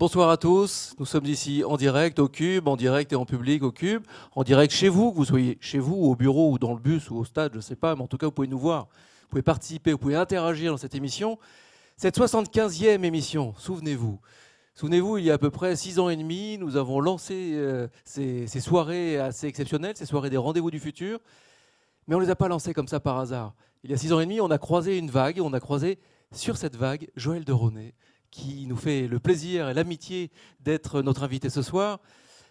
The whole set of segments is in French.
Bonsoir à tous. Nous sommes ici en direct au Cube, en direct et en public au Cube, en direct chez vous, que vous soyez chez vous, au bureau ou dans le bus ou au stade, je ne sais pas, mais en tout cas, vous pouvez nous voir, vous pouvez participer, vous pouvez interagir dans cette émission. Cette 75e émission, souvenez-vous. Souvenez-vous, il y a à peu près six ans et demi, nous avons lancé euh, ces, soirées assez exceptionnelles, ces soirées des rendez-vous du futur, mais on ne les a pas lancées comme ça par hasard. Il y a six ans et demi, on a croisé une vague, on a croisé sur cette vague Joël de Ronet, qui nous fait le plaisir et l'amitié d'être notre invité ce soir.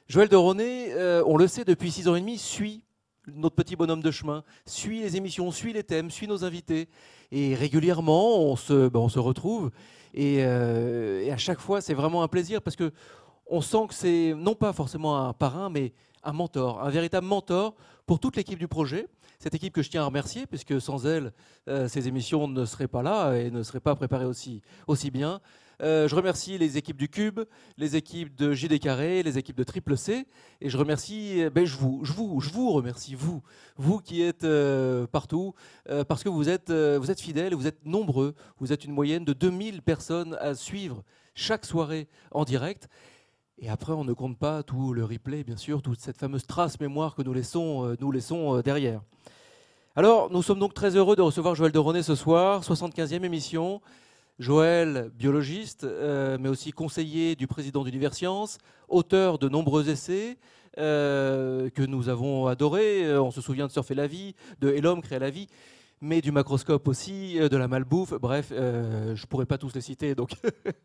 Joël de Ronet, euh, on le sait depuis six ans et demi, suit notre petit bonhomme de chemin, suit les émissions, suit les thèmes, suit nos invités. Et régulièrement, on se, ben, retrouve. Et, euh, et, à chaque fois, c'est vraiment un plaisir parce que on sent que c'est non pas forcément un parrain, mais un mentor, un véritable mentor pour toute l'équipe du projet. Cette équipe que je tiens à remercier, puisque sans elle, euh, ces émissions ne seraient pas là et ne seraient pas préparées aussi bien. Euh, je remercie les équipes du Cube, les équipes de JD Carré, les équipes de Triple C. Et je remercie, ben, je, vous, vous, remercie, vous, qui êtes euh, partout, euh, parce que vous êtes, vous êtes fidèles, vous êtes nombreux. Vous êtes une moyenne de 2000 personnes à suivre chaque soirée en direct. Et après, on ne compte pas tout le replay, bien sûr, toute cette fameuse trace mémoire que nous laissons, nous laissons derrière. Alors, nous sommes donc très heureux de recevoir Joël de René ce soir, 75e émission. Joël, biologiste, euh, mais aussi conseiller du président d'Universcience, auteur de nombreux essais euh, que nous avons adorés. Euh, on se souvient de Surfer la vie, de Et l'homme créa la vie, mais du macroscope aussi, de la malbouffe. Bref, je ne pourrais pas tous les citer, donc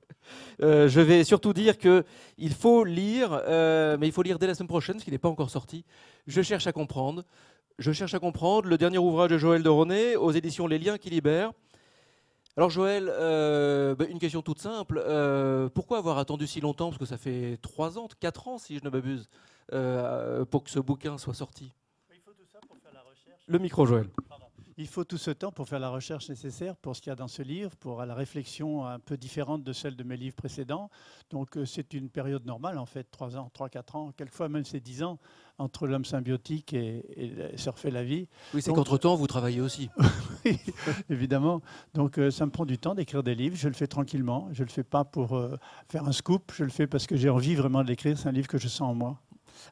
je vais surtout dire qu'il faut lire, mais il faut lire dès la semaine prochaine, ce qui n'est pas encore sorti. Je cherche à comprendre. Je cherche à comprendre le dernier ouvrage de Joël de René aux éditions Les Liens qui libèrent. Alors Joël, euh, bah, une question toute simple. Euh, pourquoi avoir attendu si longtemps? Parce que ça fait 3 ans, 4 ans si je ne m'abuse, euh, pour que ce bouquin soit sorti. Il faut tout ça pour faire la recherche. Le micro Joël. Il faut tout ce temps pour faire la recherche nécessaire pour ce qu'il y a dans ce livre, pour la réflexion un peu différente de celle de mes livres précédents. Donc c'est une période normale en fait, 3 ans, 3-4 ans, quelquefois même c'est 10 ans entre l'homme symbiotique et, surfer la vie. Oui, c'est qu'entre-temps, vous travaillez aussi. oui, évidemment. Donc ça me prend du temps d'écrire des livres. Je le fais tranquillement. Je ne le fais pas pour faire un scoop. Je le fais parce que j'ai envie vraiment de l'écrire. C'est un livre que je sens en moi.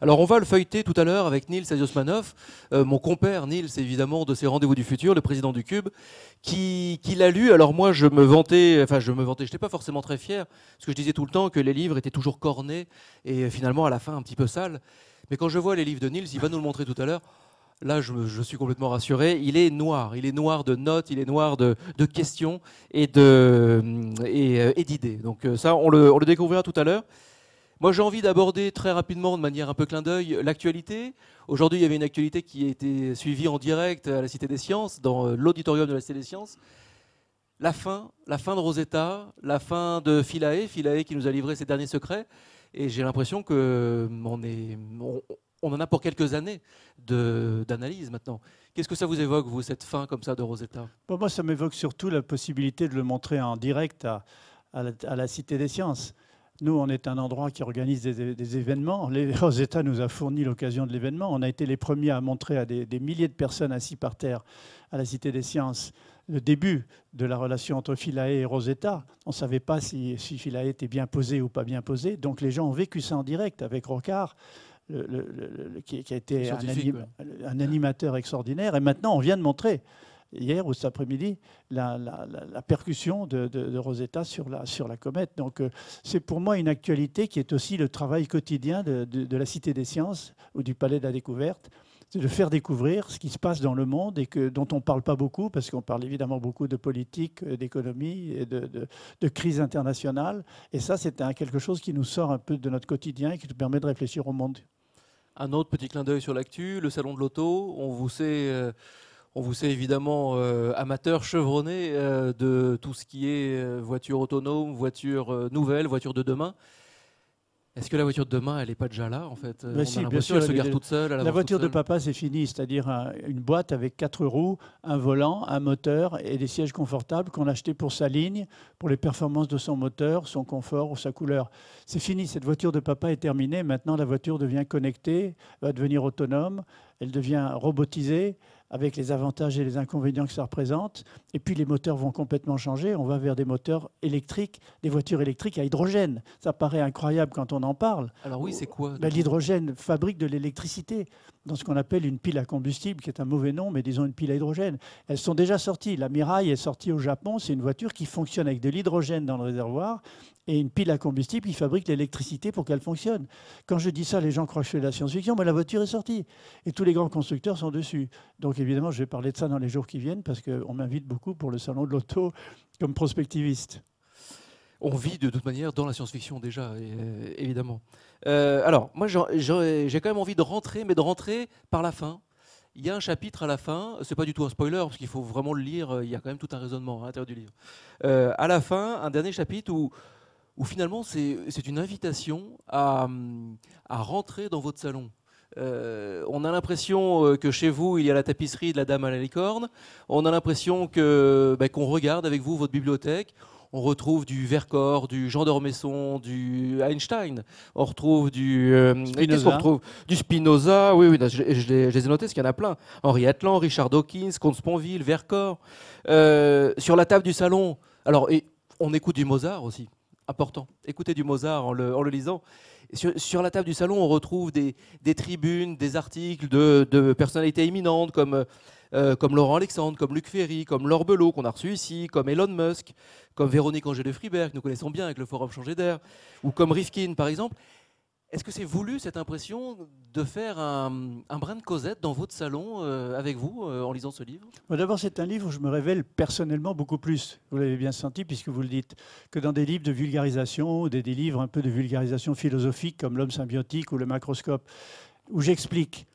Alors on va le feuilleter tout à l'heure avec Nils Adiosmanov, euh, mon compère Nils évidemment de ses rendez-vous du futur, le président du Cube, qui, l'a lu. Alors moi je me vantais, enfin je me vantais, je n'étais pas forcément très fier, parce que je disais tout le temps que les livres étaient toujours cornés et finalement à la fin un petit peu sales. Mais quand je vois les livres de Nils, il va nous le montrer tout à l'heure, là je, suis complètement rassuré, il est noir, il est noir de notes, il est noir de, questions et euh, d'idées. Donc euh, ça on le, on le découvrira tout à l'heure. Moi, j'ai envie d'aborder très rapidement, de manière un peu clin d'œil, l'actualité. Aujourd'hui, il y avait une actualité qui a été suivie en direct à la Cité des Sciences, dans euh, l'auditorium de la Cité des Sciences. La fin, la fin de Rosetta, la fin de Philae, Philae qui nous a livré ses derniers secrets. Et j'ai l'impression qu'on euh, en a pour quelques années d'analyse maintenant. Qu'est-ce que ça vous évoque, vous, cette fin comme ça de Rosetta? Moi, ça m'évoque surtout la possibilité de le montrer en direct à, à la Cité des Sciences. Nous, on est un endroit qui organise des, événements. Les Rosetta nous a fourni l'occasion de l'événement. On a été les premiers à montrer à des, milliers de personnes assis par terre à la Cité des Sciences le début de la relation entre Philae et Rosetta. On ne savait pas si, si, Philae était bien posé ou pas bien posé. Donc les gens ont vécu ça en direct avec Rocard. qui, a été un, animateur extraordinaire. Et maintenant, on vient de montrer hier ou cet après-midi la, percussion de, Rosetta sur la, comète. Donc euh, c'est pour moi une actualité qui est aussi le travail quotidien de, la Cité des Sciences ou du Palais de la Découverte. De faire découvrir ce qui se passe dans le monde et que, dont on ne parle pas beaucoup, parce qu'on parle évidemment beaucoup de politique, euh, d'économie et de, de, crise internationale. Et ça, c'est quelque chose qui nous sort un peu de notre quotidien et qui nous permet de réfléchir au monde. Un autre petit clin d'œil sur l'actu, le salon de l'auto. On vous sait euh, on vous sait évidemment euh, amateur chevronné euh, de tout ce qui est euh, voiture autonome, voiture nouvelle, voiture de demain. Est-ce que la voiture de demain, elle n'est pas déjà là en fait si, bien sûr, elle se gare toute seule. La voiture de papa, c'est fini, c'est-à-dire une boîte avec quatre roues, un volant, un moteur et des sièges confortables qu'on a achetés pour sa ligne, pour les performances de son moteur, son confort ou sa couleur. C'est fini, cette voiture de papa est terminée. Maintenant, la voiture devient connectée, va devenir autonome elle devient robotisée avec les avantages et les inconvénients que ça représente. Et puis les moteurs vont complètement changer. On va vers des moteurs électriques, des voitures électriques à hydrogène. Ça paraît incroyable quand on en parle. Alors oui, c'est quoi ben, L'hydrogène fabrique de l'électricité dans ce qu'on appelle une pile à combustible, qui est un mauvais nom, mais disons une pile à hydrogène. Elles sont déjà sorties. La Mirai est sortie au Japon. C'est une voiture qui fonctionne avec de l'hydrogène dans le réservoir et une pile à combustible qui fabrique l'électricité pour qu'elle fonctionne. Quand je dis ça, les gens croient que je fais de la science-fiction, mais la voiture est sortie. Et tous les grands constructeurs sont dessus. Donc évidemment, je vais parler de ça dans les jours qui viennent parce qu'on m'invite beaucoup pour le salon de l'auto comme prospectiviste. On vit de toute manière dans la science-fiction déjà, euh, évidemment. Euh, alors, moi, j'ai quand même envie de rentrer, mais de rentrer par la fin. Il y a un chapitre à la fin, c'est pas du tout un spoiler, parce qu'il faut vraiment le lire, il y a quand même tout un raisonnement à l'intérieur du livre. Euh, à la fin, un dernier chapitre où où finalement c'est une invitation à, rentrer dans votre salon. Euh, on a l'impression euh, que chez vous, il y a la tapisserie de la dame à la licorne. On a l'impression que bah, qu'on regarde avec vous votre bibliothèque. On retrouve du Vercors, du Jean d'Ormesson, du Einstein. On retrouve du euh, Spinoza. On retrouve? Du Spinoza. Oui, oui, je, les, ai notés parce qu'il y en a plein. Henri Atlan, Richard Dawkins, Comte Sponville, Vercors. sur la table du salon. Alors, et on écoute du Mozart aussi important. Écoutez du Mozart en le, lisant. Sur, la table du salon, on retrouve des, tribunes, des articles de, personnalités éminentes comme, euh, comme Laurent Alexandre, comme Luc Ferry, comme Laure Belot qu'on a reçu ici, comme Elon Musk, comme Véronique Angers de Friberg, que nous connaissons bien avec le Forum Changer d'air, ou comme Rifkin par exemple. Est-ce que c'est voulu cette impression de faire un, brin de Cosette dans votre salon euh, avec vous euh, en lisant ce livre? D'abord, c'est un livre où je me révèle personnellement beaucoup plus. Vous l'avez bien senti puisque vous le dites, que dans des livres de vulgarisation, des, des livres un peu de vulgarisation philosophique comme L'homme symbiotique ou Le macroscope, où j'explique.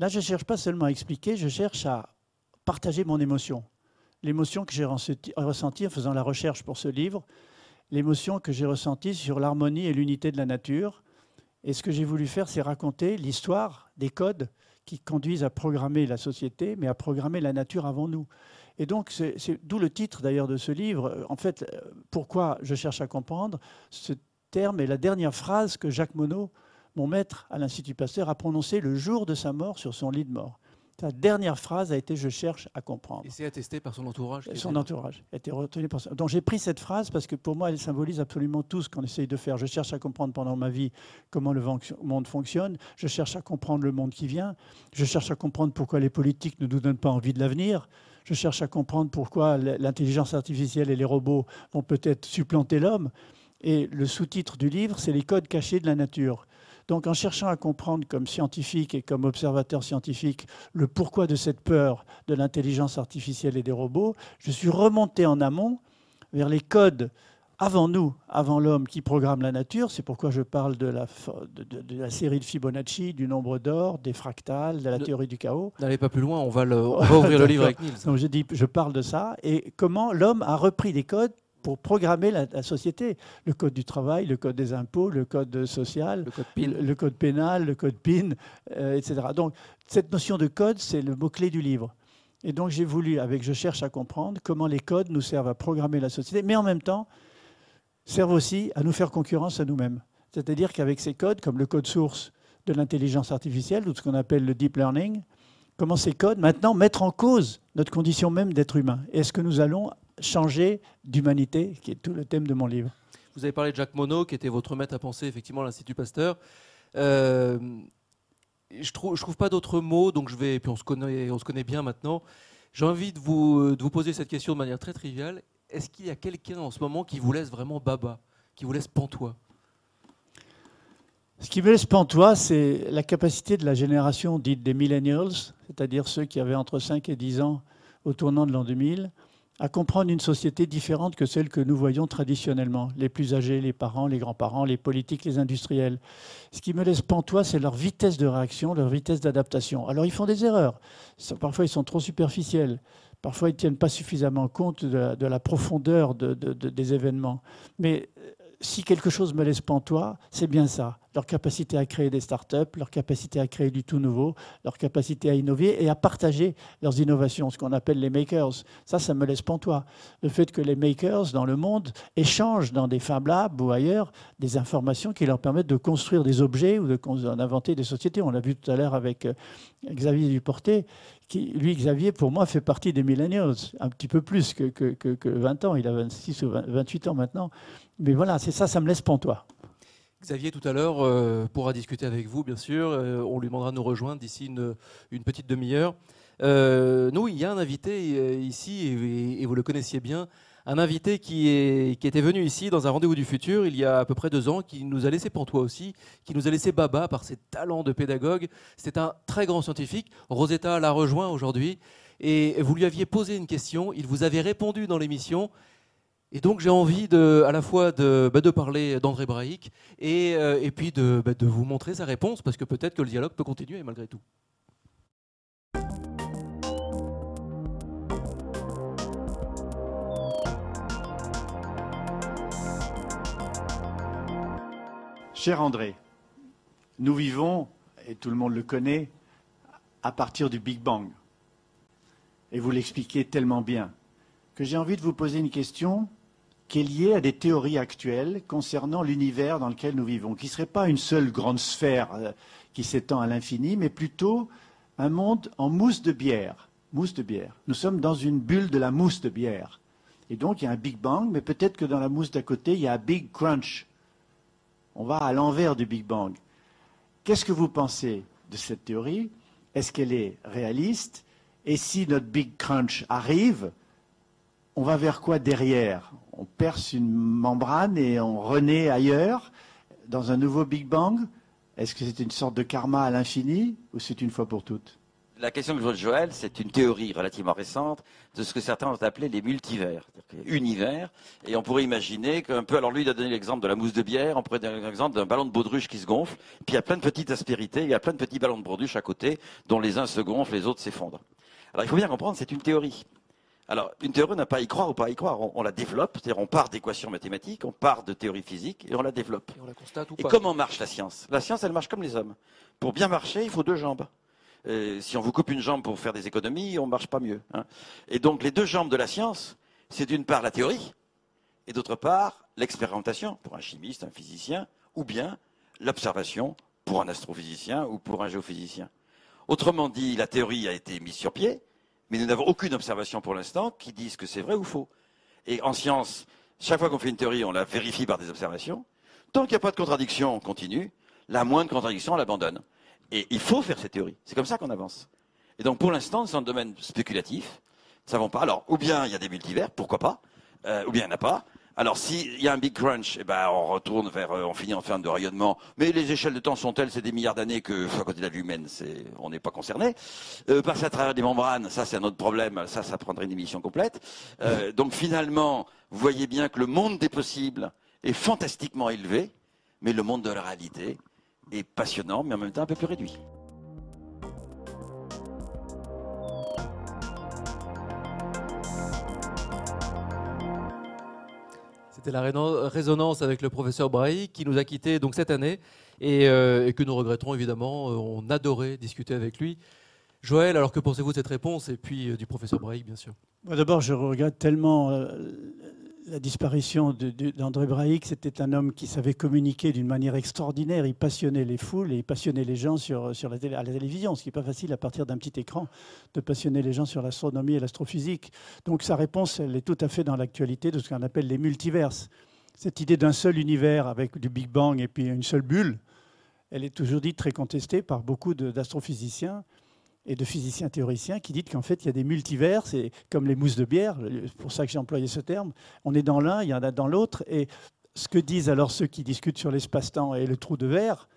Là, je ne cherche pas seulement à expliquer, je cherche à partager mon émotion. L'émotion que j'ai ressentie en faisant la recherche pour ce livre, l'émotion que j'ai ressentie sur l'harmonie et l'unité de la nature et ce que j'ai voulu faire, c'est raconter l'histoire des codes qui conduisent à programmer la société, mais à programmer la nature avant nous. Et donc, c'est d'où le titre d'ailleurs de ce livre. En fait, pourquoi je cherche à comprendre Ce terme est la dernière phrase que Jacques Monod, mon maître à l'Institut Pasteur, a prononcée le jour de sa mort sur son lit de mort. Sa dernière phrase a été Je cherche à comprendre. Et c'est attesté par son entourage Son entourage a été retenu par Donc j'ai pris cette phrase parce que pour moi, elle symbolise absolument tout ce qu'on essaye de faire. Je cherche à comprendre pendant ma vie comment le monde fonctionne. Je cherche à comprendre le monde qui vient. Je cherche à comprendre pourquoi les politiques ne nous donnent pas envie de l'avenir. Je cherche à comprendre pourquoi l'intelligence artificielle et les robots vont peut-être supplanter l'homme. Et le sous-titre du livre, c'est les codes cachés de la nature. Donc en cherchant à comprendre comme scientifique et comme observateur scientifique le pourquoi de cette peur de l'intelligence artificielle et des robots, je suis remonté en amont vers les codes avant nous, avant l'homme qui programme la nature. C'est pourquoi je parle de la, de, la, série de Fibonacci, du nombre d'or, des fractales, de la théorie du chaos. N'allez pas plus loin, on va, on va ouvrir le livre avec Niels. Donc je, dis, je parle de ça et comment l'homme a repris des codes pour programmer la, société. Le code du travail, le code des impôts, le code social, le code, pénal, le code PIN, euh, etc. Donc cette notion de code, c'est le mot-clé du livre. Et donc j'ai voulu, avec Je cherche à comprendre, comment les codes nous servent à programmer la société, mais en même temps servent aussi à nous faire concurrence à nous-mêmes. C'est-à-dire qu'avec ces codes, comme le code source de l'intelligence artificielle, ou ce qu'on appelle le deep learning, comment ces codes maintenant mettre en cause notre condition même d'être humain. Est-ce que nous allons changer d'humanité, qui est tout le thème de mon livre. Vous avez parlé de Jacques Monod, qui était votre maître à penser effectivement à l'Institut Pasteur. Euh, je trouve, je trouve pas d'autres mots, donc je vais, puis on se connaît, on se connaît bien maintenant. J'ai envie de vous, de vous poser cette question de manière très triviale. Est-ce qu'il y a quelqu'un en ce moment qui vous laisse vraiment baba, qui vous laisse pantois? Ce qui me laisse pantois, c'est la capacité de la génération dite des millennials, c'est-à-dire ceux qui avaient entre 5 et 10 ans au tournant de l'an 2000, à comprendre une société différente que celle que nous voyons traditionnellement. Les plus âgés, les parents, les grands-parents, les politiques, les industriels. Ce qui me laisse pantois, c'est leur vitesse de réaction, leur vitesse d'adaptation. Alors ils font des erreurs. Parfois ils sont trop superficiels. Parfois ils ne tiennent pas suffisamment compte de la, profondeur des événements. Mais si quelque chose me laisse pantois, c'est bien ça. Leur capacité à créer des startups, leur capacité à créer du tout nouveau, leur capacité à innover et à partager leurs innovations, ce qu'on appelle les makers. Ça, ça me laisse pantois. Le fait que les makers dans le monde échangent dans des Fab Labs ou ailleurs des informations qui leur permettent de construire des objets ou d'inventer des sociétés. On l'a vu tout à l'heure avec euh, Xavier Duporté. Qui, lui, Xavier, pour moi, fait partie des millennials, un petit peu plus que, que, que 20 ans. Il a 26 ou 28 ans maintenant. Mais voilà, c'est ça, ça me laisse pantois. Xavier, tout à l'heure, euh, pourra discuter avec vous, bien sûr. Euh, on lui demandera de nous rejoindre d'ici une, petite demi-heure. Euh, nous, il y a un invité ici, et, vous le connaissiez bien, un invité qui, qui était venu ici dans un rendez-vous du futur il y a à peu près deux ans, qui nous a laissé pantois aussi, qui nous a laissé baba par ses talents de pédagogue. C'est un très grand scientifique. Rosetta l'a rejoint aujourd'hui. Et vous lui aviez posé une question, il vous avait répondu dans l'émission, et donc j'ai envie de, à la fois de, bah, parler d'André Braic et, euh, et puis de, bah, de, vous montrer sa réponse, parce que peut-être que le dialogue peut continuer malgré tout. Cher André, nous vivons, et tout le monde le connaît, à partir du Big Bang. Et vous l'expliquez tellement bien que j'ai envie de vous poser une question qui est lié à des théories actuelles concernant l'univers dans lequel nous vivons, qui ne serait pas une seule grande sphère euh, qui s'étend à l'infini, mais plutôt un monde en mousse de bière. Mousse de bière. Nous sommes dans une bulle de la mousse de bière. Et donc il y a un Big Bang, mais peut-être que dans la mousse d'à côté, il y a un Big Crunch. On va à l'envers du Big Bang. Qu'est-ce que vous pensez de cette théorie? Est-ce qu'elle est réaliste? Et si notre Big Crunch arrive, on va vers quoi derrière? On perce une membrane et on renaît ailleurs, dans un nouveau Big Bang? Est-ce que c'est une sorte de karma à l'infini ou c'est une fois pour toutes? La question que pose Joël, c'est une théorie relativement récente de ce que certains ont appelé les multivers, univers. Et on pourrait imaginer qu'un peu, alors lui, il a donné l'exemple de la mousse de bière, on pourrait donner l'exemple d'un ballon de baudruche qui se gonfle, puis il y a plein de petites aspérités, il y a plein de petits ballons de baudruche à côté, dont les uns se gonflent, les autres s'effondrent. Alors il faut bien comprendre, c'est une théorie. Alors, une théorie, n'a pas à y croire ou pas à y croire. On, la développe, c'est-à-dire on part d'équations mathématiques, on part de théorie physique et on la développe. Et, on la constate ou et comment marche la science? La science, elle marche comme les hommes. Pour bien marcher, il faut deux jambes. si on vous coupe une jambe pour faire des économies, on ne marche pas mieux. Hein. Et donc, les deux jambes de la science, c'est d'une part la théorie et d'autre part l'expérimentation pour un chimiste, un physicien, ou bien l'observation pour un astrophysicien ou pour un géophysicien. Autrement dit, la théorie a été mise sur pied, mais nous n'avons aucune observation pour l'instant qui dise que c'est vrai ou faux. Et en science, chaque fois qu'on fait une théorie, on la vérifie par des observations. Tant qu'il n'y a pas de contradiction, on continue. La moindre contradiction, on l'abandonne. Et il faut faire ces théories. C'est comme ça qu'on avance. Et donc, pour l'instant, c'est un domaine spéculatif. Nous ne savons pas. Alors, ou bien il y a des multivers, pourquoi pas, euh, ou bien il n'y en a pas. Alors, s'il y a un big crunch, eh ben, on retourne vers, euh, on finit en fin de rayonnement. Mais les échelles de temps sont telles, c'est des milliards d'années que, à côté de la vie humaine, c'est, on n'est pas concerné. Euh, passer à travers des membranes, ça, c'est un autre problème. Ça, ça prendrait une émission complète. Euh, donc, finalement, vous voyez bien que le monde des possibles est fantastiquement élevé, mais le monde de la réalité est passionnant, mais en même temps un peu plus réduit. C'était la résonance avec le professeur Brahi qui nous a quittés donc cette année et, euh, que nous regrettons évidemment. Euh, on adorait discuter avec lui. Joël, alors que pensez-vous de cette réponse? Et puis euh, du professeur Brahi, bien sûr D'abord, je regrette tellement la disparition d'André Braic, c'était un homme qui savait communiquer d'une manière extraordinaire. Il passionnait les foules et il passionnait les gens sur, la, à la télévision, ce qui n'est pas facile à partir d'un petit écran de passionner les gens sur l'astronomie et l'astrophysique. Donc sa réponse, elle est tout à fait dans l'actualité de ce qu'on appelle les multiverses. Cette idée d'un seul univers avec du Big Bang et puis une seule bulle, elle est toujours dite très contestée par beaucoup d'astrophysiciens et de physiciens théoriciens qui disent qu'en fait, il y a des multivers, c'est comme les mousses de bière, c'est pour ça que j'ai employé ce terme. On est dans l'un, il y en a dans l'autre. Et ce que disent alors ceux qui discutent sur l'espace-temps et le trou de verre,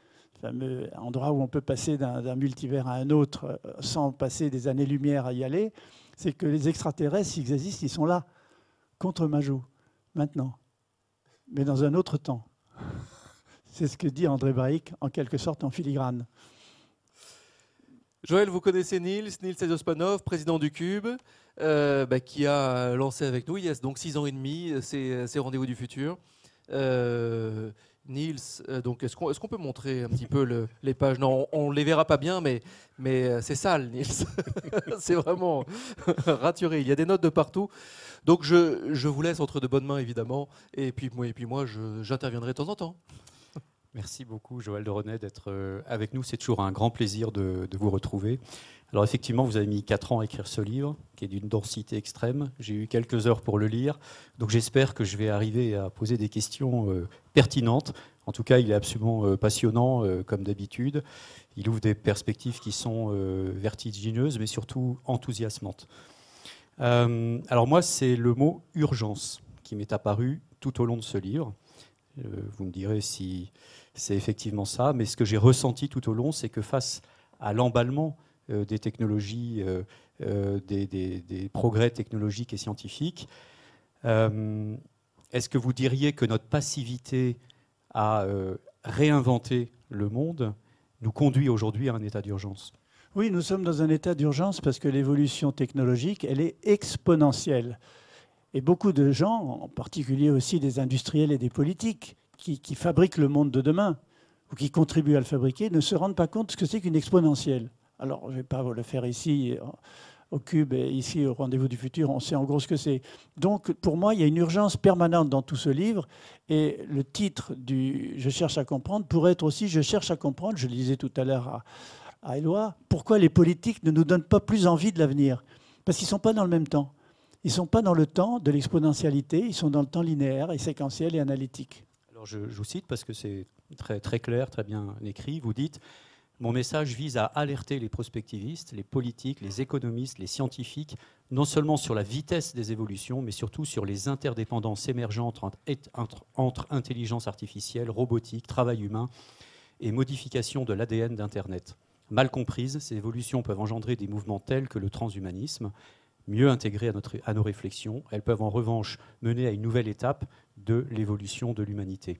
fameux endroit où on peut passer d'un multivers à un autre euh, sans passer des années-lumière à y aller, c'est que les extraterrestres, s'ils existent, ils sont là, contre Majou, maintenant, mais dans un autre temps. C'est ce que dit André Braic, en quelque sorte en filigrane. Joël, vous connaissez Niels, Niels Sezospanov, président du Cube, euh, bah, qui a lancé avec nous il y a donc six ans et demi ces, rendez-vous du futur. Euh, Niels, euh, donc est-ce qu'on peut montrer un petit peu les pages? Non, on ne les verra pas bien, mais, euh, c'est sale, Niels. c'est vraiment raturé. Il y a des notes de partout. Donc je, vous laisse entre de bonnes mains, évidemment. Et puis, et puis moi, j'interviendrai de temps en temps. Merci beaucoup, Joël de René, d'être euh, avec nous. C'est toujours un grand plaisir de, vous retrouver. Alors effectivement, vous avez mis 4 ans à écrire ce livre, qui est d'une densité extrême. J'ai eu quelques heures pour le lire, donc j'espère que je vais arriver à poser des questions euh, pertinentes. En tout cas, il est absolument euh, passionnant, comme d'habitude. Il ouvre des perspectives qui sont vertigineuses, mais surtout enthousiasmantes. alors moi, c'est le mot urgence qui m'est apparu tout au long de ce livre. Vous me direz si c'est effectivement ça. Mais ce que j'ai ressenti tout au long, c'est que face à l'emballement euh, des technologies, euh, euh, des, progrès technologiques et scientifiques, est-ce que vous diriez que notre passivité à réinventer le monde nous conduit aujourd'hui à un état d'urgence? Oui, nous sommes dans un état d'urgence parce que l'évolution technologique, elle est exponentielle. Et beaucoup de gens, en particulier aussi des industriels et des politiques, qui, fabriquent le monde de demain ou qui contribuent à le fabriquer ne se rendent pas compte ce que c'est qu'une exponentielle. Alors, je ne vais pas vous le faire ici au Cube et ici au Rendez-vous du futur, on sait en gros ce que c'est. Donc, pour moi, il y a une urgence permanente dans tout ce livre. Et le titre du Je cherche à comprendre pourrait être aussi Je cherche à comprendre, je le disais tout à l'heure à, à Éloi, pourquoi les politiques ne nous donnent pas plus envie de l'avenir? Parce qu'ils ne sont pas dans le même temps. Ils ne sont pas dans le temps de l'exponentialité, ils sont dans le temps linéaire et séquentiel et analytique je, vous cite parce que c'est très, très clair, très bien écrit. Vous dites Mon message vise à alerter les prospectivistes, les politiques, les économistes, les scientifiques, non seulement sur la vitesse des évolutions, mais surtout sur les interdépendances émergentes entre, entre intelligence artificielle, robotique, travail humain et modification de l'ADN d'Internet. Mal comprises, ces évolutions peuvent engendrer des mouvements tels que le transhumanisme, mieux intégrées à, notre, à nos réflexions. Elles peuvent en revanche mener à une nouvelle étape de l'évolution de l'humanité.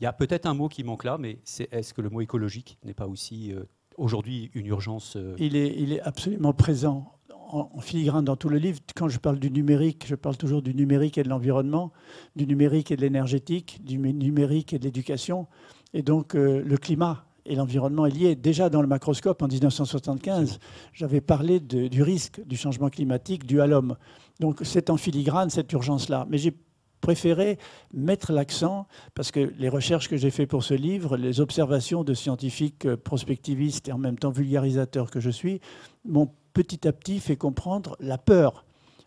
Il y a peut-être un mot qui manque là, mais est-ce que le mot écologique n'est pas aussi euh, aujourd'hui une urgence euh il, est, il est absolument présent en, filigrane dans tout le livre. Quand je parle du numérique, je parle toujours du numérique et de l'environnement, du numérique et de l'énergétique, du numérique et de l'éducation. Et donc euh, le climat et l'environnement est lié. Déjà dans le macroscope en 1975, j'avais parlé du risque du changement climatique dû à l'homme. Donc c'est en filigrane cette urgence-là. Mais j'ai préféré mettre l'accent, parce que les recherches que j'ai faites pour ce livre, les observations de scientifiques euh, prospectivistes et en même temps vulgarisateurs que je suis, m'ont petit à petit fait comprendre la peur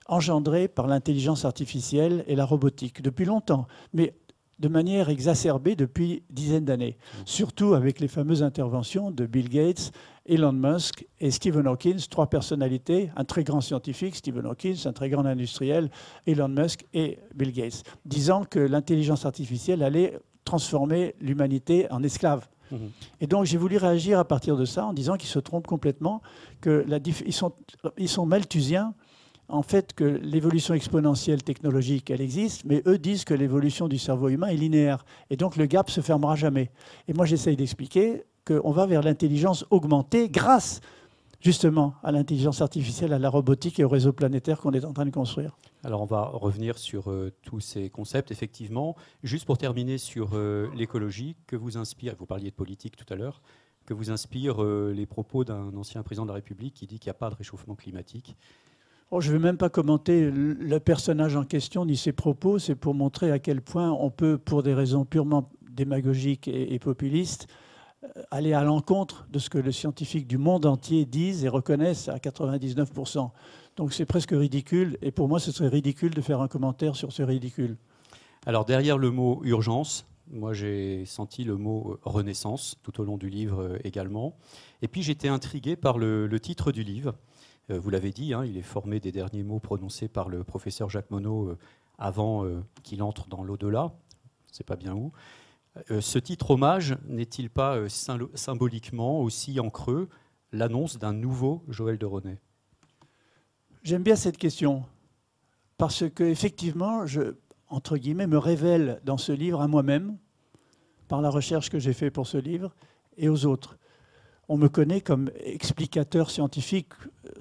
engendrée par l'intelligence artificielle et la robotique depuis longtemps. Mais de manière exacerbée depuis dizaines d'années, mmh. surtout avec les fameuses interventions de Bill Gates, Elon Musk et Stephen Hawking, trois personnalités, un très grand scientifique, Stephen Hawking, un très grand industriel, Elon Musk et Bill Gates, disant que l'intelligence artificielle allait transformer l'humanité en esclave. Mmh. Et donc j'ai voulu réagir à partir de ça en disant qu'ils se trompent complètement, qu'ils sont, ils sont malthusiens en fait que l'évolution exponentielle technologique, elle existe, mais eux disent que l'évolution du cerveau humain est linéaire. Et donc le gap se fermera jamais. Et moi j'essaye d'expliquer qu'on va vers l'intelligence augmentée grâce justement à l'intelligence artificielle, à la robotique et au réseau planétaire qu'on est en train de construire. Alors on va revenir sur euh, tous ces concepts, effectivement. Juste pour terminer sur euh, l'écologie, que vous inspire, vous parliez de politique tout à l'heure, que vous inspire euh, les propos d'un ancien président de la République qui dit qu'il n'y a pas de réchauffement climatique Je ne vais même pas commenter le personnage en question ni ses propos, c'est pour montrer à quel point on peut, pour des raisons purement démagogiques et, populistes, euh, aller à l'encontre de ce que les scientifiques du monde entier disent et reconnaissent à 99%. Donc c'est presque ridicule, et pour moi ce serait ridicule de faire un commentaire sur ce ridicule. Alors derrière le mot urgence, moi j'ai senti le mot renaissance tout au long du livre euh, également. Et puis j'étais intrigué par le titre du livre vous l'avez dit, hein, il est formé des derniers mots prononcés par le professeur Jacques Monod euh, avant euh, qu'il entre dans l'au-delà, c'est pas bien où. ce titre hommage n'est-il pas symboliquement aussi en creux l'annonce d'un nouveau Joël de René? J'aime bien cette question parce que effectivement, je entre guillemets me révèle dans ce livre à moi-même par la recherche que j'ai faite pour ce livre et aux autres on me connaît comme explicateur scientifique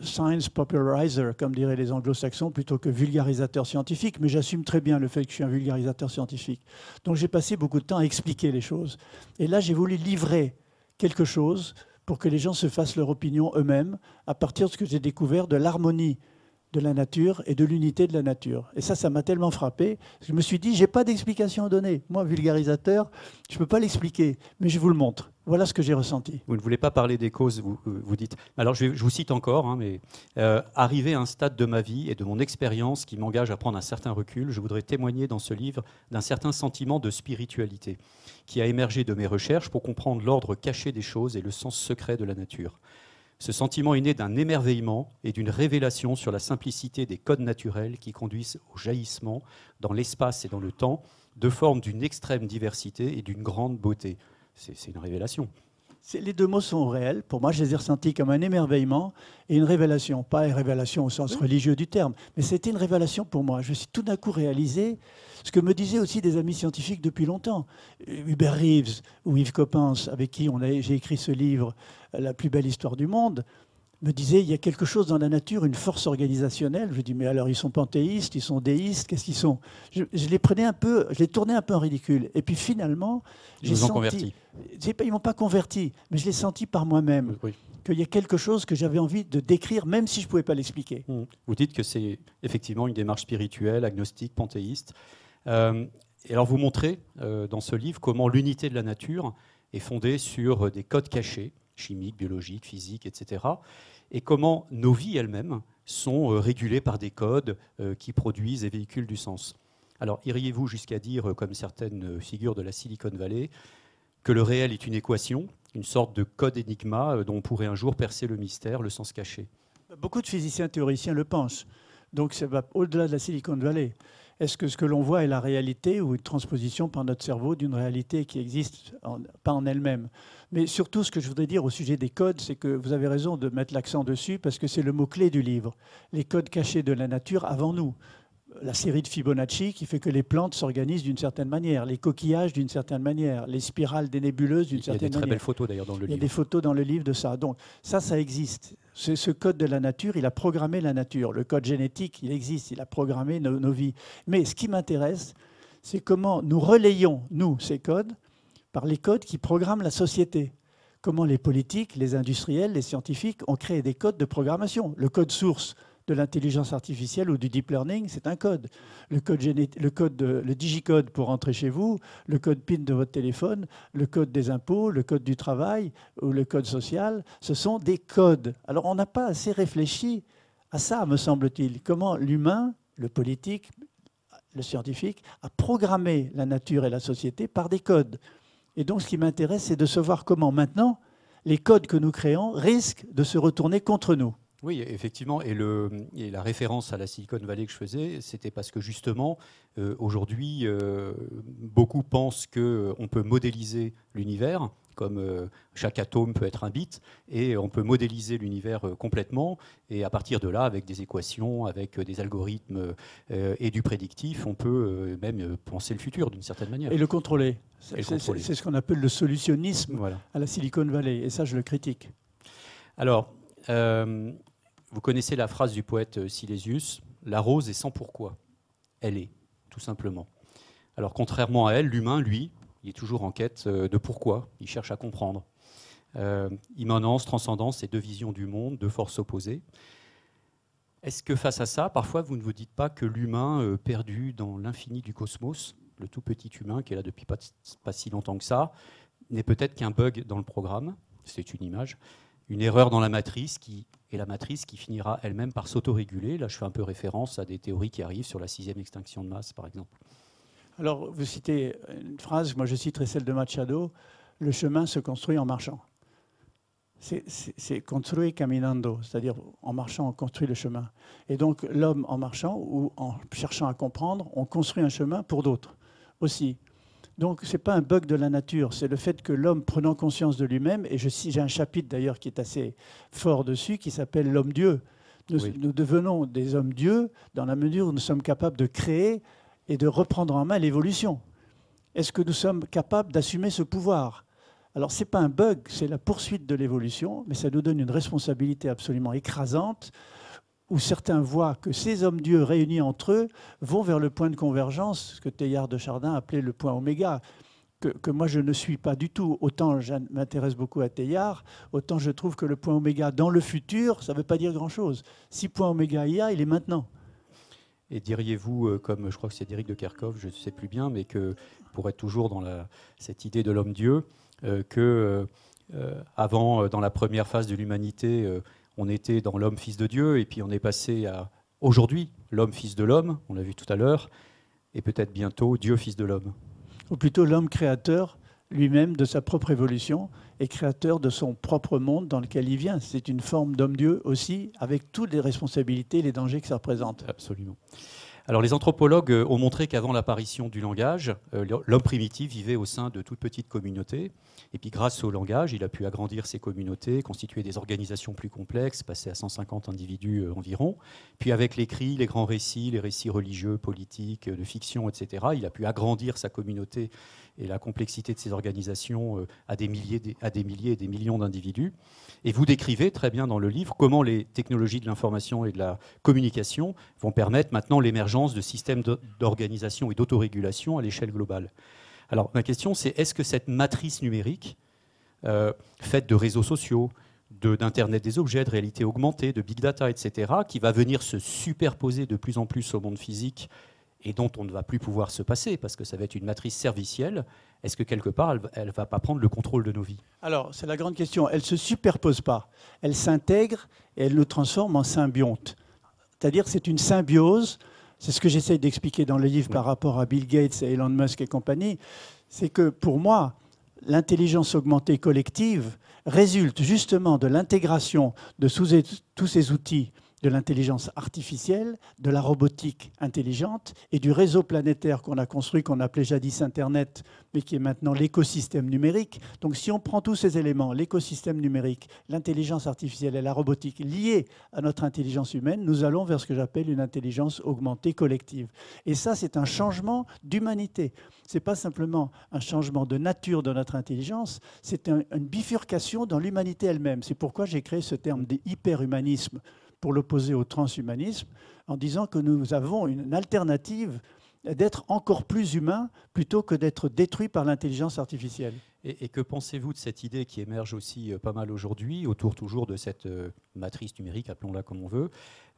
science popularizer, comme diraient les anglo-saxons, plutôt que vulgarisateur scientifique, mais j'assume très bien le fait que je suis un vulgarisateur scientifique. Donc j'ai passé beaucoup de temps à expliquer les choses. Et là, j'ai voulu livrer quelque chose pour que les gens se fassent leur opinion eux-mêmes à partir de ce que j'ai découvert de l'harmonie de la nature et de l'unité de la nature. Et ça, ça m'a tellement frappé. Je me suis dit, j'ai pas d'explication à donner. Moi, vulgarisateur, je ne peux pas l'expliquer, mais je vous le montre. Voilà ce que j'ai ressenti. Vous ne voulez pas parler des causes, vous, euh, vous dites. Alors, je, vous cite encore, hein, mais euh, arrivé à un stade de ma vie et de mon expérience qui m'engage à prendre un certain recul, je voudrais témoigner dans ce livre d'un certain sentiment de spiritualité qui a émergé de mes recherches pour comprendre l'ordre caché des choses et le sens secret de la nature. Ce sentiment est né d'un émerveillement et d'une révélation sur la simplicité des codes naturels qui conduisent au jaillissement dans l'espace et dans le temps de formes d'une extrême diversité et d'une grande beauté. C'est une révélation. Les deux mots sont réels. Pour moi, je les ai ressentis comme un émerveillement et une révélation. Pas une révélation au sens religieux du terme, mais c'était une révélation pour moi. Je suis tout d'un coup réalisé ce que me disaient aussi des amis scientifiques depuis longtemps. Hubert Reeves ou Yves Coppens, avec qui j'ai écrit ce livre, La plus belle histoire du monde, me disaient il y a quelque chose dans la nature, une force organisationnelle. Je dis mais alors ils sont panthéistes, ils sont déistes, qu'est-ce qu'ils sont? Je, les prenais un peu, je les tournais un peu en ridicule. Et puis finalement, j'ai senti. Converti. Ils m'ont pas converti, mais je l'ai senti par moi-même. Qu'il y a quelque chose que j'avais envie de décrire, même si je ne pouvais pas l'expliquer. Mmh. Vous dites que c'est effectivement une démarche spirituelle, agnostique, panthéiste. Euh, et alors vous montrez euh, dans ce livre comment l'unité de la nature est fondée sur des codes cachés, chimiques, biologiques, physiques, etc. Et comment nos vies elles-mêmes sont euh, régulées par des codes qui produisent et véhiculent du sens. Alors iriez-vous jusqu'à dire, comme certaines figures de la Silicon Valley, que le réel est une équation, une sorte de code énigma dont on pourrait un jour percer le mystère, le sens caché? Beaucoup de physiciens théoriciens le pensent. Donc ça va au-delà de la Silicon Valley. Est-ce que ce que l'on voit est la réalité ou une transposition par notre cerveau d'une réalité qui existe pas en elle-même? Mais surtout, ce que je voudrais dire au sujet des codes, c'est que vous avez raison de mettre l'accent dessus parce que c'est le mot-clé du livre. Les codes cachés de la nature avant nous la série de Fibonacci qui fait que les plantes s'organisent d'une certaine manière, les coquillages d'une certaine manière, les spirales des nébuleuses d'une certaine manière. Il y a des très belles photos d'ailleurs dans le livre. Il y a des photos dans le livre de ça. Donc ça, ça existe ce code de la nature, il a programmé la nature. Le code génétique, il existe, il a programmé nos, vies. Mais ce qui m'intéresse, c'est comment nous relayons, nous, ces codes, par les codes qui programment la société. Comment les politiques, les industriels, les scientifiques ont créé des codes de programmation. Le code source, de l'intelligence artificielle ou du deep learning, c'est un code. Le code, le code le digicode pour entrer chez vous, le code PIN de votre téléphone, le code des impôts, le code du travail ou le code social, ce sont des codes. Alors on n'a pas assez réfléchi à ça, me semble-t-il. Comment l'humain, le politique, le scientifique, a programmé la nature et la société par des codes. Et donc ce qui m'intéresse, c'est de savoir comment maintenant les codes que nous créons risquent de se retourner contre nous. Oui, effectivement. Et, le, la référence à la Silicon Valley que je faisais, c'était parce que justement, euh, aujourd'hui, euh, beaucoup pensent qu'on euh, peut modéliser l'univers, comme chaque atome peut être un bit, et on peut modéliser l'univers complètement. Et à partir de là, avec des équations, avec des algorithmes et du prédictif, on peut même penser le futur d'une certaine manière. Et le contrôler. C'est ce qu'on appelle le solutionnisme à la Silicon Valley. Et ça, je le critique. Alors, vous connaissez la phrase du poète euh, Silésius La rose est sans pourquoi. Elle est, tout simplement. Alors, contrairement à elle, l'humain, lui, il est toujours en quête euh, de pourquoi. Il cherche à comprendre. Euh, immanence, transcendance, et deux visions du monde, deux forces opposées. Est-ce que face à ça, parfois, vous ne vous dites pas que l'humain perdu dans l'infini du cosmos, le tout petit humain qui est là depuis pas, pas si longtemps que ça, n'est peut-être qu'un bug dans le programme? C'est une image une erreur dans la matrice qui est la matrice qui finira elle-même par s'autoréguler. Là, je fais un peu référence à des théories qui arrivent sur la sixième extinction de masse, par exemple. Alors, vous citez une phrase, moi je citerai celle de Machado, le chemin se construit en marchant. C'est construit caminando, c'est-à-dire en marchant, on construit le chemin. Et donc l'homme en marchant ou en cherchant à comprendre, on construit un chemin pour d'autres aussi. Donc ce n'est pas un bug de la nature, c'est le fait que l'homme prenant conscience de lui-même, et j'ai un chapitre d'ailleurs qui est assez fort dessus, qui s'appelle l'homme-dieu. Nous, devenons des hommes-dieux dans la mesure où nous sommes capables de créer et de reprendre en main l'évolution. Est-ce que nous sommes capables d'assumer ce pouvoir? Alors, ce n'est pas un bug, c'est la poursuite de l'évolution, mais ça nous donne une responsabilité absolument écrasante où certains voient que ces hommes-dieux réunis entre eux vont vers le point de convergence, ce que Teilhard de Chardin appelait le point oméga, que, moi je ne suis pas du tout. Autant je m'intéresse beaucoup à Teilhard, autant je trouve que le point oméga dans le futur, ça ne veut pas dire grand-chose. Si point oméga il y a, il est maintenant. Et diriez-vous, euh, comme je crois que c'est Eric de Kerkhoff, je ne sais plus bien, mais que pour être toujours dans cette idée de l'homme-dieu, euh, que euh, avant, dans la première phase de l'humanité, on était dans l'homme fils de Dieu, et puis on est passé à aujourd'hui l'homme fils de l'homme, on l'a vu tout à l'heure, et peut-être bientôt Dieu fils de l'homme. Ou plutôt l'homme créateur lui-même de sa propre évolution et créateur de son propre monde dans lequel il vient. C'est une forme d'homme-dieu aussi, avec toutes les responsabilités et les dangers que ça représente. Absolument. Alors les anthropologues euh, ont montré qu'avant l'apparition du langage, euh, l'homme primitif vivait au sein de toutes petites communautés. Et puis grâce au langage, il a pu agrandir ses communautés, constituer des organisations plus complexes, passer à 150 individus euh, environ. Puis avec l'écrit, les grands récits, les récits religieux, politiques, de fiction, etc., il a pu agrandir sa communauté et la complexité de ces organisations à des milliers, à des milliers et des millions d'individus. Et vous décrivez très bien dans le livre comment les technologies de l'information et de la communication vont permettre maintenant l'émergence de systèmes d'organisation et d'autorégulation à l'échelle globale. Alors ma question c'est est-ce que cette matrice numérique, euh, faite de réseaux sociaux, d'Internet des objets, de réalité augmentée, de big data, etc., qui va venir se superposer de plus en plus au monde physique et dont on ne va plus pouvoir se passer parce que ça va être une matrice servicielle, est-ce que quelque part, elle ne va pas prendre le contrôle de nos vies? Alors, c'est la grande question. Elle ne se superpose pas. Elle s'intègre et elle nous transforme en symbionte. C'est-à-dire c'est une symbiose. C'est ce que j'essaie d'expliquer dans le livre par rapport à Bill Gates et Elon Musk et compagnie. C'est que pour moi, l'intelligence augmentée collective résulte justement de l'intégration de tous ces outils de l'intelligence artificielle, de la robotique intelligente et du réseau planétaire qu'on a construit, qu'on appelait jadis Internet, mais qui est maintenant l'écosystème numérique. Donc si on prend tous ces éléments, l'écosystème numérique, l'intelligence artificielle et la robotique liés à notre intelligence humaine, nous allons vers ce que j'appelle une intelligence augmentée collective. Et ça, c'est un changement d'humanité. Ce n'est pas simplement un changement de nature de notre intelligence, c'est une bifurcation dans l'humanité elle-même. C'est pourquoi j'ai créé ce terme d'hyperhumanisme pour l'opposer au transhumanisme, en disant que nous avons une alternative d'être encore plus humain plutôt que d'être détruit par l'intelligence artificielle. Et, que pensez-vous de cette idée qui émerge aussi euh, pas mal aujourd'hui, autour toujours de cette euh, matrice numérique, appelons-la comme on veut,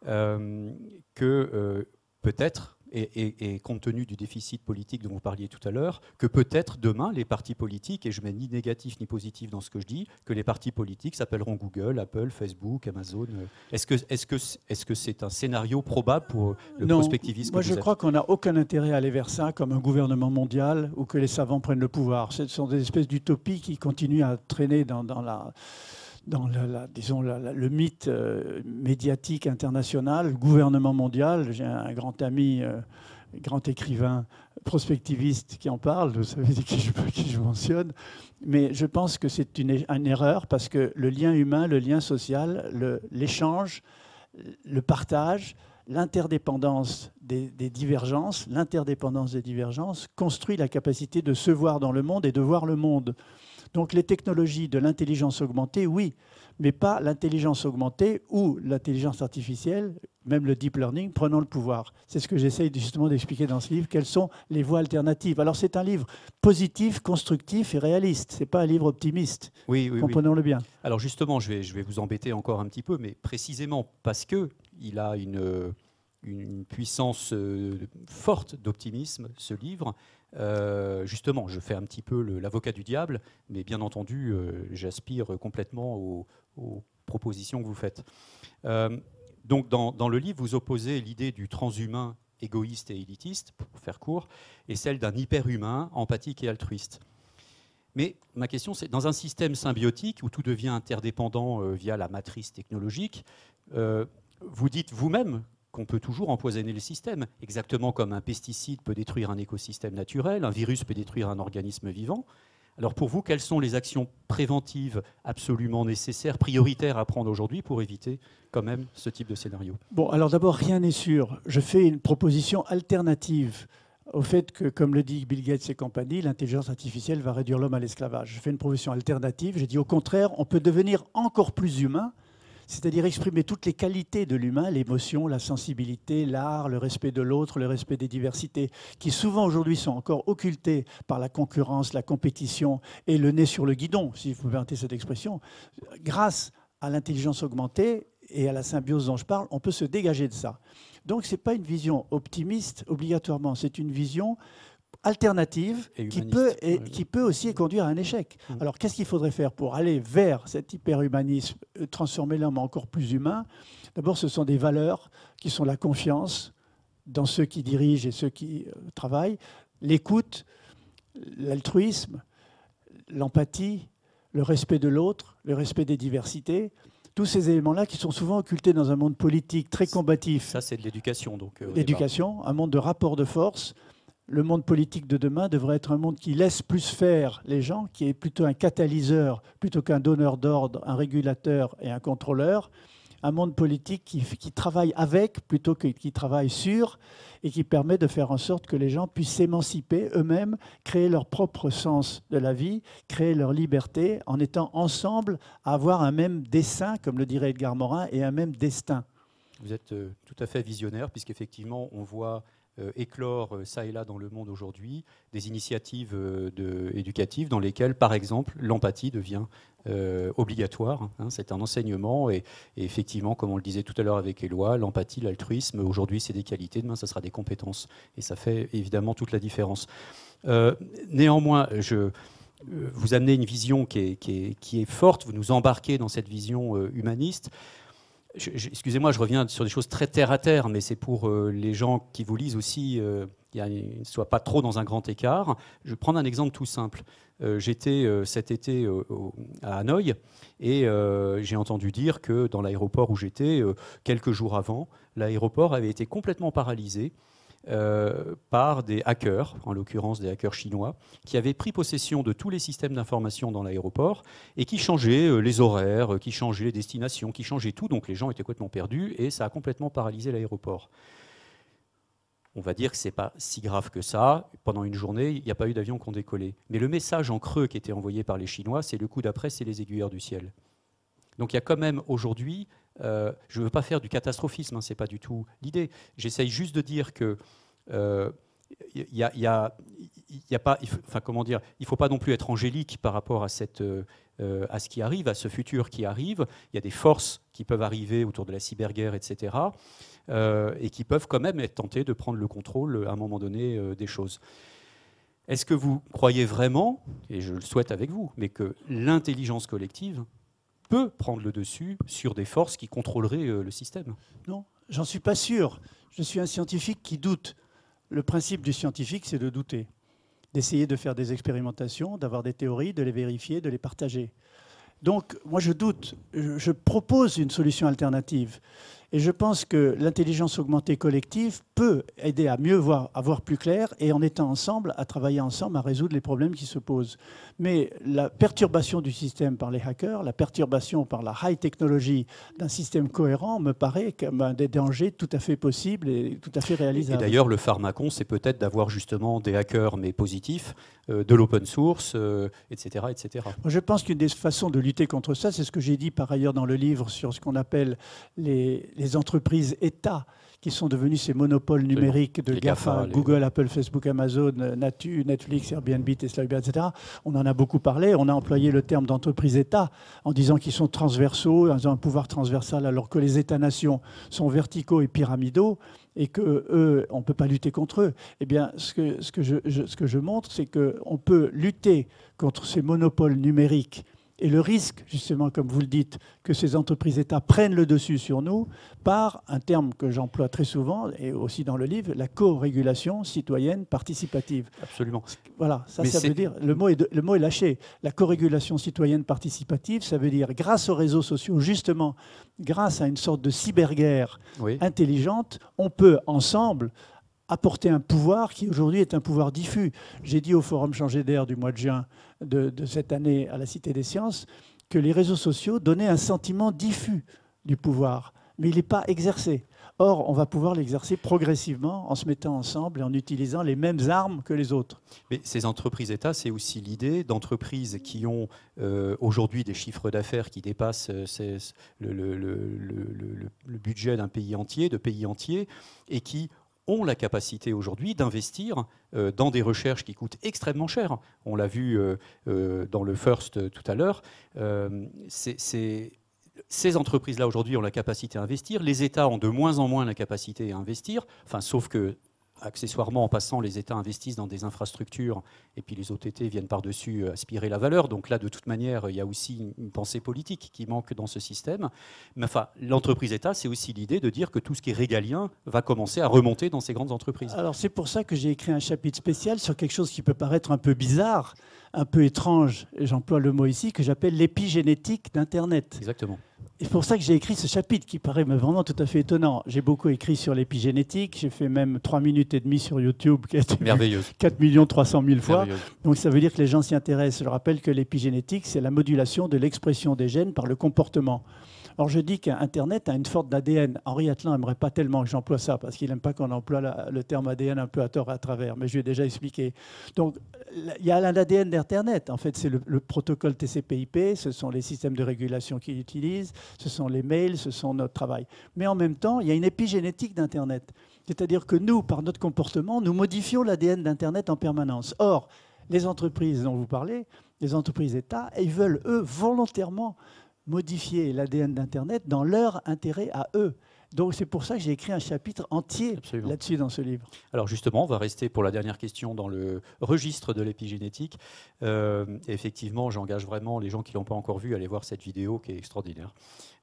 euh, que peut-être et, compte tenu du déficit politique dont vous parliez tout à l'heure, que peut-être demain, les partis politiques, et je mets ni négatif ni positif dans ce que je dis, que les partis politiques s'appelleront Google, Apple, Facebook, Amazon. Est-ce que c'est -ce que c'est un scénario probable pour le non, prospectivisme Moi, je crois qu'on n'a aucun intérêt à aller vers ça, comme un gouvernement mondial ou que les savants prennent le pouvoir. Ce sont des espèces d'utopies qui continuent à traîner dans, dans la dans le mythe euh, médiatique international, gouvernement mondial. J'ai un grand ami, euh, grand écrivain prospectiviste qui en parle, vous savez qui je, qui je mentionne. Mais je pense que c'est une, erreur parce que le lien humain, le lien social, l'échange, le, partage, l'interdépendance des, divergences, l'interdépendance des divergences construit la capacité de se voir dans le monde et de voir le monde. Donc les technologies de l'intelligence augmentée, oui, mais pas l'intelligence augmentée ou l'intelligence artificielle, même le deep learning, prenant le pouvoir. C'est ce que j'essaye justement d'expliquer dans ce livre, quelles sont les voies alternatives. Alors c'est un livre positif, constructif et réaliste, ce n'est pas un livre optimiste, oui, oui, comprenons-le bien. Alors justement, je vais, je vais vous embêter encore un petit peu, mais précisément parce qu'il a une, une puissance euh, forte d'optimisme, ce livre, euh, justement, je fais un petit peu l'avocat du diable, mais bien entendu, euh, j'aspire complètement aux, propositions que vous faites. Euh, donc, dans, le livre, vous opposez l'idée du transhumain égoïste et élitiste, pour faire court, et celle d'un hyperhumain empathique et altruiste. Mais ma question, c'est dans un système symbiotique où tout devient interdépendant via la matrice technologique, vous dites vous-même qu'on peut toujours empoisonner le système, exactement comme un pesticide peut détruire un écosystème naturel, un virus peut détruire un organisme vivant. Alors pour vous, quelles sont les actions préventives absolument nécessaires, prioritaires à prendre aujourd'hui pour éviter quand même ce type de scénario? Bon, alors d'abord, rien n'est sûr. Je fais une proposition alternative au fait que, comme le dit Bill Gates et compagnie, l'intelligence artificielle va réduire l'homme à l'esclavage. Je fais une proposition alternative. J'ai dit au contraire, on peut devenir encore plus humain, c'est-à-dire exprimer toutes les qualités de l'humain, l'émotion, la sensibilité, l'art, le respect de l'autre, le respect des diversités, qui souvent aujourd'hui sont encore occultées par la concurrence, la compétition et le nez sur le guidon, si vous permettez cette expression. Grâce à l'intelligence augmentée et à la symbiose dont je parle, on peut se dégager de ça. Donc ce n'est pas une vision optimiste obligatoirement, c'est une vision alternative qui peut, et, qui peut aussi conduire à un échec. Mmh. Alors qu'est-ce qu'il faudrait faire pour aller vers cet hyperhumanisme, euh, transformer l'homme encore plus humain? D'abord, ce sont des valeurs qui sont la confiance dans ceux qui dirigent et ceux qui euh, travaillent, l'écoute, l'altruisme, l'empathie, le respect de l'autre, le respect des diversités tous ces éléments-là qui sont souvent occultés dans un monde politique très combatif. Ça, c'est de l'éducation. donc. Euh, l'éducation, un monde de rapport de force. Le monde politique de demain devrait être un monde qui laisse plus faire les gens, qui est plutôt un catalyseur plutôt qu'un donneur d'ordre, un régulateur et un contrôleur un monde politique qui, travaille avec plutôt que qui travaille sur et qui permet de faire en sorte que les gens puissent s'émanciper eux-mêmes, créer leur propre sens de la vie, créer leur liberté en étant ensemble à avoir un même dessin, comme le dirait Edgar Morin, et un même destin. Vous êtes euh, tout à fait visionnaire, puisqu'effectivement, on voit éclore euh, ça et là dans le monde aujourd'hui des initiatives de, éducatives dans lesquelles, par exemple, l'empathie devient euh, obligatoire. Hein, c'est un enseignement et, effectivement, comme on le disait tout à l'heure avec Éloi, l'empathie, l'altruisme, aujourd'hui c'est des qualités, demain ça sera des compétences. Et ça fait évidemment toute la différence. Euh, néanmoins, je, euh, vous amenez une vision qui, est, forte, vous nous embarquez dans cette vision humaniste. Excusez-moi, je reviens sur des choses très terre à terre, mais c'est pour les gens qui vous lisent aussi qu'il ne soit pas trop dans un grand écart. Je vais prendre un exemple tout simple. Euh, j'étais euh, cet été à Hanoï et euh, j'ai entendu dire que dans l'aéroport où j'étais, quelques jours avant, l'aéroport avait été complètement paralysé par des hackers, en l'occurrence des hackers chinois, qui avaient pris possession de tous les systèmes d'information dans l'aéroport et qui changeaient les horaires, qui changeaient les destinations, qui changeaient tout. Donc les gens étaient complètement perdus et ça a complètement paralysé l'aéroport on va dire que ce n'est pas si grave que ça. Pendant une journée, il n'y a pas eu d'avion qui ont décollé. Mais le message en creux qui était envoyé par les Chinois, c'est le coup d'après, c'est les aiguilleurs du ciel. Donc il y a quand même aujourd'hui, euh, je ne veux pas faire du catastrophisme, hein, ce n'est pas du tout l'idée. J'essaye juste de dire que euh, comment dire, il faut pas non plus être angélique par rapport à cette, euh, à ce qui arrive, à ce futur qui arrive. Il y a des forces qui peuvent arriver autour de la cyberguerre, etc. Euh, et qui peuvent quand même être tentés de prendre le contrôle à un moment donné euh, des choses. Est-ce que vous croyez vraiment, et je le souhaite avec vous, mais que l'intelligence collective peut prendre le dessus sur des forces qui contrôleraient euh, le système Non, j'en suis pas sûr. Je suis un scientifique qui doute. Le principe du scientifique, c'est de douter, d'essayer de faire des expérimentations, d'avoir des théories, de les vérifier, de les partager. Donc, moi, je doute. Je propose une solution alternative. Et je pense que l'intelligence augmentée collective peut aider à mieux voir, à voir plus clair et en étant ensemble, à travailler ensemble, à résoudre les problèmes qui se posent. Mais la perturbation du système par les hackers, la perturbation par la high technologie d'un système cohérent me paraît comme un des dangers tout à fait possibles et tout à fait réalisables. Et d'ailleurs, le pharmacon, c'est peut-être d'avoir justement des hackers, mais positifs, euh, de l'open source, etc., euh, etc. je pense qu'une des façons de lutter contre ça, c'est ce que j'ai dit par ailleurs dans le livre sur ce qu'on appelle les les entreprises États qui sont devenus ces monopoles numériques de GAFA, Google, Apple, Facebook, Amazon, Natu, Netflix, Airbnb, Tesla, Uber, etc. On en a beaucoup parlé. On a employé le terme d'entreprise-État en disant qu'ils sont transversaux, en un pouvoir transversal, alors que les États-nations sont verticaux et pyramidaux et que eux, on ne peut pas lutter contre eux. Eh bien, ce que, ce que, je, ce que je montre, c'est qu'on peut lutter contre ces monopoles numériques et le risque, justement, comme vous le dites, que ces entreprises-États prennent le dessus sur nous par un terme que j'emploie très souvent, et aussi dans le livre, la co-régulation citoyenne participative. Absolument. Voilà, ça, ça veut dire, le mot, est le mot est lâché. La co-régulation citoyenne participative, ça veut dire, grâce aux réseaux sociaux, justement, grâce à une sorte de cyberguerre intelligente, on peut ensemble apporter un pouvoir qui aujourd'hui est un pouvoir diffus. J'ai dit au Forum Changer d'air du mois de juin de, cette année à la Cité des Sciences que les réseaux sociaux donnaient un sentiment diffus du pouvoir, mais il n'est pas exercé. Or, on va pouvoir l'exercer progressivement en se mettant ensemble et en utilisant les mêmes armes que les autres. Mais ces entreprises-État, c'est aussi l'idée d'entreprises qui ont euh, aujourd'hui des chiffres d'affaires qui dépassent euh, le, budget d'un pays entier, de pays entiers, et qui ont la capacité aujourd'hui d'investir euh, dans des recherches qui coûtent extrêmement cher. On l'a vu dans le First tout à l'heure. ces entreprises-là aujourd'hui ont la capacité à investir, les États ont de moins en moins la capacité à investir, sauf que accessoirement, en passant, les États investissent dans des infrastructures et puis les OTT viennent par-dessus euh, aspirer la valeur. Donc là, de toute manière, il y a aussi une pensée politique qui manque dans ce système. Mais enfin, l'entreprise-État, c'est aussi l'idée de dire que tout ce qui est régalien va commencer à remonter dans ces grandes entreprises. Alors c'est pour ça que j'ai écrit un chapitre spécial sur quelque chose qui peut paraître un peu bizarre, un peu étrange, et j'emploie le mot ici, que j'appelle l'épigénétique d'Internet. Exactement. C'est pour ça que j'ai écrit ce chapitre qui paraît vraiment tout à fait étonnant. J'ai beaucoup écrit sur l'épigénétique, j'ai fait même 3 minutes et demie sur YouTube, qui a été 4 300 000 fois. Donc ça veut dire que les gens s'y intéressent. Je rappelle que l'épigénétique, c'est la modulation de l'expression des gènes par le comportement. Alors je dis qu'Internet a une forme d'ADN. Henri Atlan n'aimerait pas tellement que j'emploie ça, parce qu'il n'aime pas qu'on emploie le terme ADN un peu à tort à travers, mais je lui ai déjà expliqué. Donc il y a l'ADN d'Internet. En fait, c'est le, protocole TCP/IP, ce sont les systèmes de régulation qu'il utilise, ce sont les mails, ce sont notre travail. Mais en même temps, il y a une épigénétique d'Internet. C'est-à-dire que nous, par notre comportement, nous modifions l'ADN d'Internet en permanence. Or, les entreprises dont vous parlez, les entreprises États, ils veulent, eux, volontairement modifier l'ADN d'Internet dans leur intérêt à eux. Donc c'est pour ça que j'ai écrit un chapitre entier là-dessus dans ce livre. Alors justement, on va rester pour la dernière question dans le registre de l'épigénétique. Euh, effectivement, j'engage vraiment les gens qui ne l'ont pas encore vu à aller voir cette vidéo qui est extraordinaire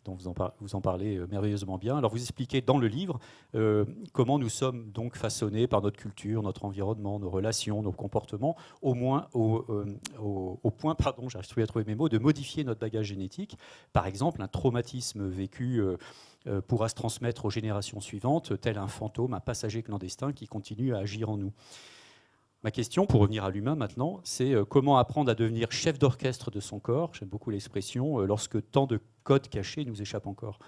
dont vous en, parlez euh, merveilleusement bien. Alors vous expliquez dans le livre euh, comment nous sommes donc façonnés par notre culture, notre environnement, nos relations, nos comportements, au moins au, euh, au, point, pardon, j'arrive à trouver mes mots, de modifier notre bagage génétique. Par exemple, un traumatisme vécu pourra se transmettre aux générations suivantes, tel un fantôme, un passager clandestin qui continue à agir en nous. Ma question, pour revenir à l'humain maintenant, c'est euh, comment apprendre à devenir chef d'orchestre de son corps, j'aime beaucoup l'expression, euh, lorsque tant de codes cachés nous échappent encore.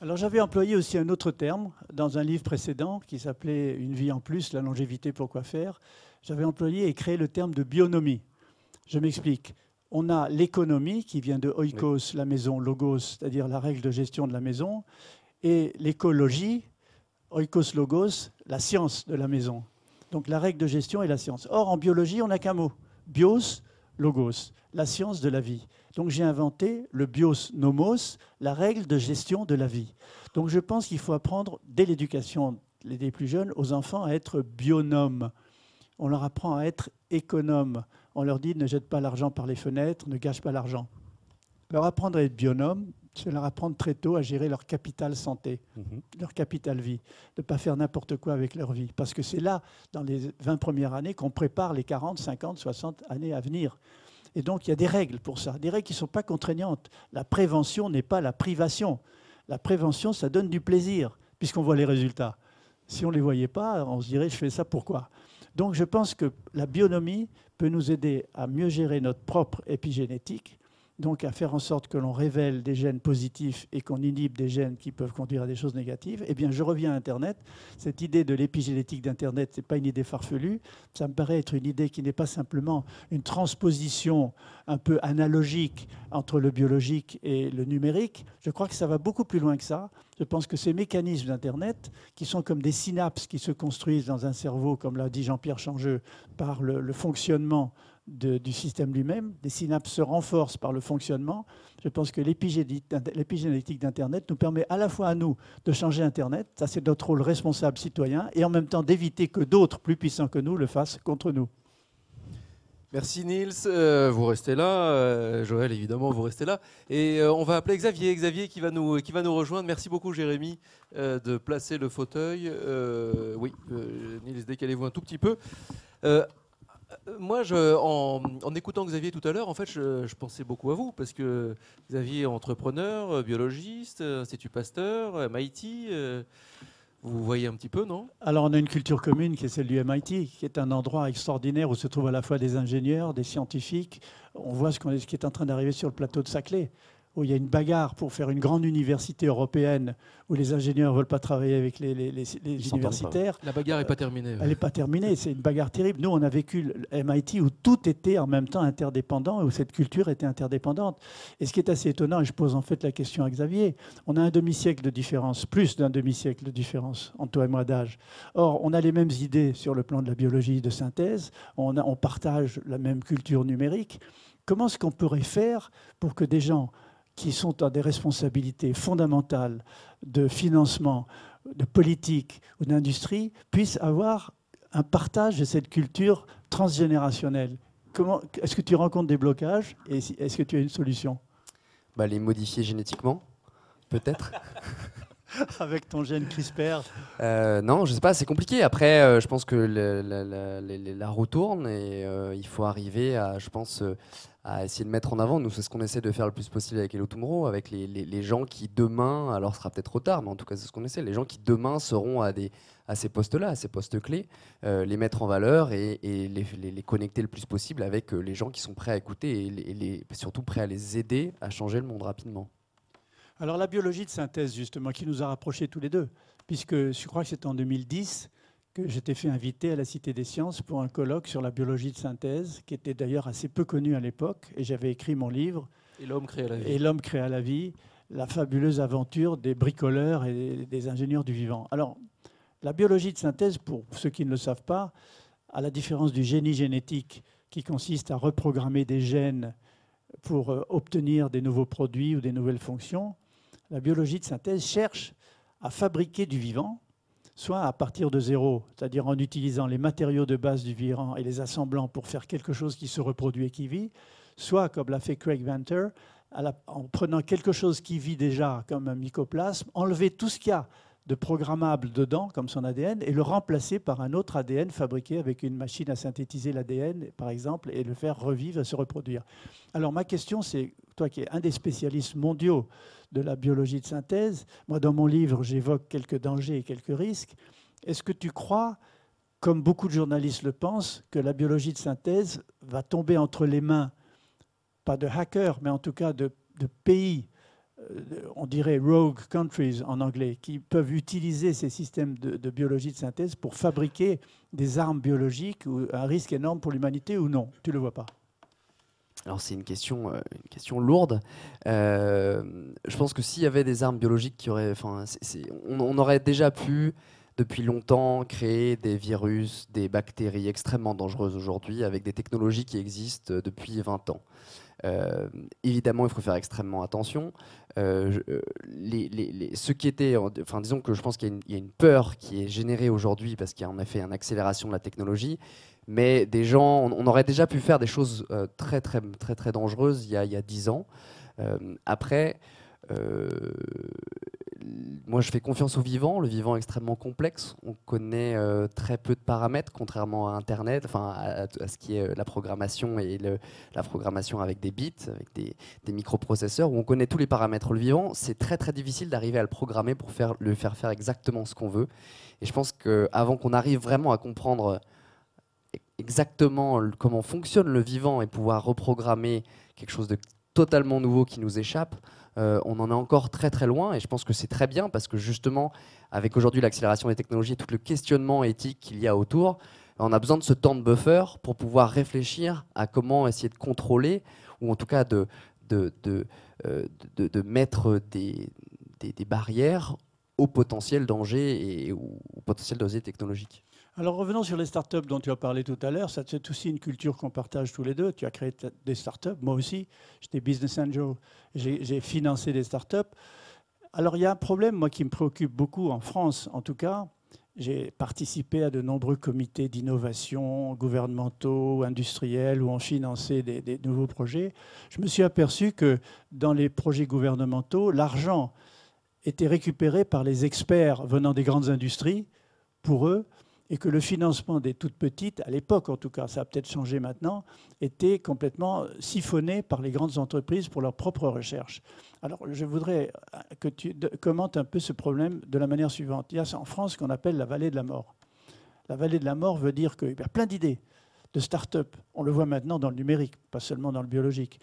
Alors j'avais employé aussi un autre terme dans un livre précédent qui s'appelait Une vie en plus, la longévité, pourquoi faire. J'avais employé et créé le terme de bionomie. Je m'explique. On a l'économie qui vient de oikos, la maison, logos, c'est-à-dire la règle de gestion de la maison, et l'écologie, oikos logos, la science de la maison. Donc la règle de gestion est la science. Or, en biologie, on n'a qu'un mot. Bios, logos, la science de la vie. Donc j'ai inventé le bios nomos, la règle de gestion de la vie. Donc je pense qu'il faut apprendre dès l'éducation des plus jeunes aux enfants à être bionomes. On leur apprend à être économes. On leur dit ne jette pas l'argent par les fenêtres, ne gâche pas l'argent. Leur apprendre à être bionome, c'est leur apprendre très tôt à gérer leur capital santé, mhm. leur capital vie, de ne pas faire n'importe quoi avec leur vie. Parce que c'est là, dans les 20 premières années, qu'on prépare les 40, 50, 60 années à venir. Et donc, il y a des règles pour ça, des règles qui ne sont pas contraignantes. La prévention n'est pas la privation. La prévention, ça donne du plaisir, puisqu'on voit les résultats. Si on ne les voyait pas, on se dirait, je fais ça pourquoi Donc, je pense que la bionomie peut nous aider à mieux gérer notre propre épigénétique, donc à faire en sorte que l'on révèle des gènes positifs et qu'on inhibe des gènes qui peuvent conduire à des choses négatives, eh bien je reviens à Internet. Cette idée de l'épigénétique d'Internet, ce n'est pas une idée farfelue, ça me paraît être une idée qui n'est pas simplement une transposition un peu analogique entre le biologique et le numérique. Je crois que ça va beaucoup plus loin que ça. Je pense que ces mécanismes d'Internet, qui sont comme des synapses qui se construisent dans un cerveau, comme l'a dit Jean-Pierre Changeux, par le, le fonctionnement du système lui-même. Des synapses se renforcent par le fonctionnement. Je pense que l'épigénétique d'Internet nous permet à la fois à nous de changer Internet, ça c'est notre rôle responsable citoyen, et en même temps d'éviter que d'autres plus puissants que nous le fassent contre nous. Merci Nils, euh, vous restez là. Euh, Joël, évidemment, vous restez là. Et euh, on va appeler Xavier, Xavier qui va nous, qui va nous rejoindre. Merci beaucoup Jérémy de placer le fauteuil. oui, Nils, décalez-vous un tout petit peu. Euh, moi, je, en, écoutant Xavier tout à l'heure, en fait, je, pensais beaucoup à vous parce que Xavier est entrepreneur, euh, biologiste, euh, Institut Pasteur, MIT. Vous voyez un petit peu, non? Alors, on a une culture commune qui est celle du MIT, qui est un endroit extraordinaire où se trouvent à la fois des ingénieurs, des scientifiques. On voit ce, ce qui est en train d'arriver sur le plateau de Saclay où il y a une bagarre pour faire une grande université européenne où les ingénieurs ne veulent pas travailler avec les, universitaires. La bagarre n'est pas terminée. Elle n'est pas terminée, c'est une bagarre terrible. Nous, on a vécu MIT où tout était en même temps interdépendant, où cette culture était interdépendante. Et ce qui est assez étonnant, et je pose en fait la question à Xavier, on a un demi-siècle de différence, plus d'un demi-siècle de différence entre toi et moi d'âge. Or, on a les mêmes idées sur le plan de la biologie de synthèse, on, on partage la même culture numérique. Comment est-ce qu'on pourrait faire pour que des gens qui sont à des responsabilités fondamentales de financement, de politique ou d'industrie puissent avoir un partage de cette culture transgénérationnelle. Est-ce que tu rencontres des blocages et est-ce que tu as une solution? Bah, Les modifier génétiquement, peut-être. Avec ton gène CRISPR euh, Non, je sais pas, c'est compliqué. Après, euh, je pense que la, roue tourne et euh, il faut arriver à, je pense, à essayer de mettre en avant. Nous, c'est ce qu'on essaie de faire le plus possible avec Hello Tomorrow, avec les, gens qui demain, alors ce sera peut-être trop tard, mais en tout cas, c'est ce qu'on essaie, les gens qui demain seront à, des, à ces postes-là, à ces postes clés, euh, les mettre en valeur et, les, les, connecter le plus possible avec euh, les gens qui sont prêts à écouter et, les, surtout prêts à les aider à changer le monde rapidement. Alors la biologie de synthèse, justement, qui nous a rapprochés tous les deux, puisque je crois que c'était en 2010 j'étais fait inviter à la Cité des Sciences pour un colloque sur la biologie de synthèse, qui était d'ailleurs assez peu connu à l'époque, et j'avais écrit mon livre. Et l'homme créa la vie. Et l'homme créa la vie, la fabuleuse aventure des bricoleurs et des ingénieurs du vivant. Alors, la biologie de synthèse, pour ceux qui ne le savent pas, à la différence du génie génétique, qui consiste à reprogrammer des gènes pour euh, obtenir des nouveaux produits ou des nouvelles fonctions, la biologie de synthèse cherche à fabriquer du vivant, soit à partir de zéro, c'est-à-dire en utilisant les matériaux de base du vivant et les assemblant pour faire quelque chose qui se reproduit et qui vit, soit, comme l'a fait Craig Venter, en prenant quelque chose qui vit déjà, comme un mycoplasme, enlever tout ce qu'il y a de programmable dedans, comme son ADN, et le remplacer par un autre ADN fabriqué avec une machine à synthétiser l'ADN, par exemple, et le faire revivre se reproduire. Alors ma question, c'est, toi qui es un des spécialistes mondiaux de la biologie de synthèse. Moi, dans mon livre, j'évoque quelques dangers et quelques risques. Est-ce que tu crois, comme beaucoup de journalistes le pensent, que la biologie de synthèse va tomber entre les mains, pas de hackers, mais en tout cas de, pays, on dirait rogue countries en anglais, qui peuvent utiliser ces systèmes de, biologie de synthèse pour fabriquer des armes biologiques ou un risque énorme pour l'humanité ou non Tu ne le vois pas alors c'est une question, euh, une question lourde. Euh, je pense que s'il y avait des armes biologiques qui auraient, enfin, on, aurait déjà pu depuis longtemps créer des virus, des bactéries extrêmement dangereuses aujourd'hui avec des technologies qui existent depuis 20 ans. Euh, évidemment, il faut faire extrêmement attention. Les, ceux qui étaient, enfin, disons que je pense qu'il y, a une peur qui est générée aujourd'hui parce qu'il y a en effet une accélération de la technologie mais des gens, on, aurait déjà pu faire des choses euh, très, très, très, très dangereuses il y a, 10 ans. Euh, après, euh, moi, je fais confiance au vivant. Le vivant est extrêmement complexe. On connaît très peu de paramètres, contrairement à Internet, enfin à, ce qui est la programmation et la programmation avec des bits, avec des, des, microprocesseurs, où on connaît tous les paramètres. Le vivant, c'est très très difficile d'arriver à le programmer pour faire, le faire faire exactement ce qu'on veut. Et je pense qu'avant qu'on arrive vraiment à comprendre exactement comment fonctionne le vivant et pouvoir reprogrammer quelque chose de totalement nouveau qui nous échappe, euh, on en est encore très très loin et je pense que c'est très bien parce que justement, avec aujourd'hui l'accélération des technologies et tout le questionnement éthique qu'il y a autour, on a besoin de ce temps de buffer pour pouvoir réfléchir à comment essayer de contrôler ou en tout cas de, de, de, euh, de, mettre des, des, barrières au potentiel danger et au potentiel danger technologique. Alors revenons sur les startups dont tu as parlé tout à l'heure. C'est aussi une culture qu'on partage tous les deux. Tu as créé des startups, moi aussi. J'étais business angel, j'ai financé des startups. Alors il y a un problème, moi, qui me préoccupe beaucoup en France, en tout cas. J'ai participé à de nombreux comités d'innovation gouvernementaux, industriels, où on finançait des, des nouveaux projets. Je me suis aperçu que dans les projets gouvernementaux, l'argent était récupéré par les experts venant des grandes industries. Pour eux, et que le financement des toutes petites, à l'époque en tout cas, ça a peut-être changé maintenant, était complètement siphonné par les grandes entreprises pour leur propre recherche. Alors je voudrais que tu commentes un peu ce problème de la manière suivante. Il y a en France ce qu'on appelle la vallée de la mort. La vallée de la mort veut dire qu'il y a plein d'idées de start-up. On le voit maintenant dans le numérique, pas seulement dans le biologique.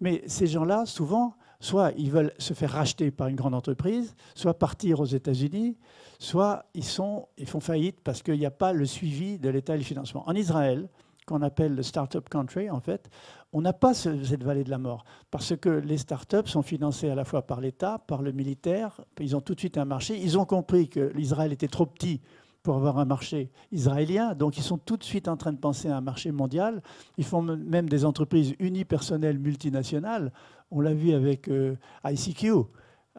Mais ces gens-là, souvent, soit ils veulent se faire racheter par une grande entreprise, soit partir aux États-Unis, soit ils, sont, ils font faillite parce qu'il n'y a pas le suivi de l'État et le financement. En Israël, qu'on appelle le Startup Country, en fait, on n'a pas cette vallée de la mort, parce que les startups sont financées à la fois par l'État, par le militaire, ils ont tout de suite un marché, ils ont compris que l'Israël était trop petit pour avoir un marché israélien. Donc ils sont tout de suite en train de penser à un marché mondial. Ils font même des entreprises unipersonnelles multinationales. On l'a vu avec euh, ICQ.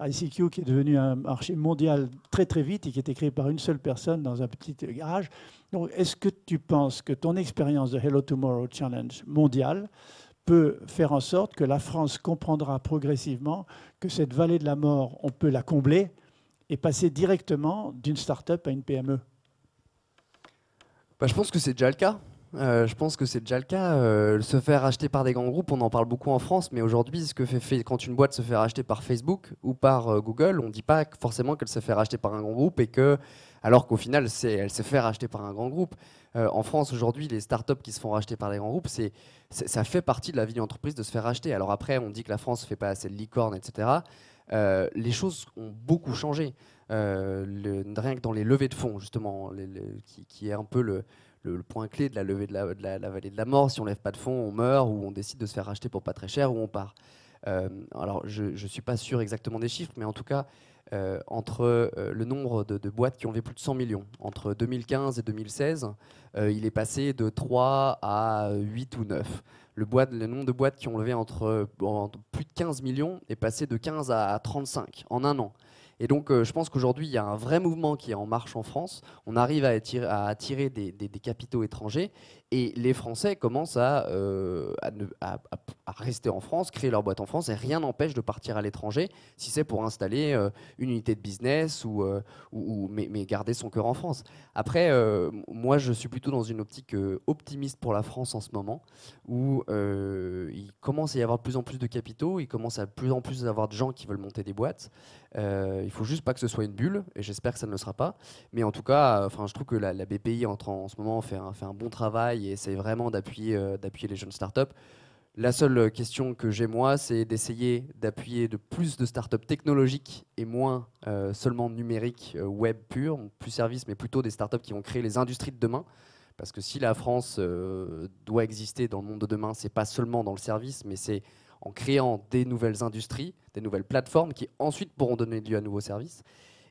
ICQ qui est devenu un marché mondial très très vite et qui était créé par une seule personne dans un petit garage. Donc est-ce que tu penses que ton expérience de Hello Tomorrow Challenge mondial peut faire en sorte que la France comprendra progressivement que cette vallée de la mort, on peut la combler et passer directement d'une start-up à une PME bah, je pense que c'est déjà le cas. Euh, je pense que c'est déjà le cas. Euh, se faire acheter par des grands groupes, on en parle beaucoup en France, mais aujourd'hui, ce que fait, quand une boîte se fait racheter par Facebook ou par euh, Google, on ne dit pas forcément qu'elle se fait racheter par un grand groupe et que, alors qu'au final, elle se fait racheter par un grand groupe. en France, aujourd'hui, les startups qui se font racheter par des grands groupes, ça fait partie de la vie d'une entreprise de se faire racheter. Alors après, on dit que la France ne fait pas assez de licorne, etc. les choses ont beaucoup changé. Rien que dans les levées de fonds, justement, qui, est un peu le, point clé de la levée de la, vallée de la mort. Si on lève pas de fonds, on meurt, ou on décide de se faire racheter pour pas très cher, ou on part. Euh, alors, je ne suis pas sûr exactement des chiffres, mais en tout cas, euh, entre le nombre de, boîtes qui ont levé plus de 100 millions, entre 2015 et 2016, il est passé de 3 à 8 ou 9. Le, le nombre de boîtes qui ont levé entre, plus de 15 millions est passé de 15 à 35 en un an. Et donc, euh, je pense qu'aujourd'hui, il y a un vrai mouvement qui est en marche en France. On arrive à attirer, des, capitaux étrangers et les Français commencent euh, à, rester en France, créer leur boîte en France, et rien n'empêche de partir à l'étranger si c'est pour installer euh, une unité de business ou, mais, garder son cœur en France. Après, moi, je suis plutôt dans une optique optimiste pour la France en ce moment, où il commence à y avoir de plus en plus de capitaux, il commence à de plus en plus avoir de gens qui veulent monter des boîtes. Euh, il faut juste pas que ce soit une bulle, et j'espère que ça ne le sera pas. Mais en tout cas, enfin, je trouve que la, BPI en, en, ce moment fait un, bon travail et essaie vraiment d'appuyer euh, les jeunes startups. La seule question que j'ai moi, c'est d'essayer d'appuyer de plus de startups technologiques et moins euh, seulement numériques, web pur, plus services, mais plutôt des startups qui vont créer les industries de demain. Parce que si la France doit exister dans le monde de demain, c'est pas seulement dans le service, mais c'est en créant des nouvelles industries, des nouvelles plateformes qui ensuite pourront donner lieu à nouveaux services.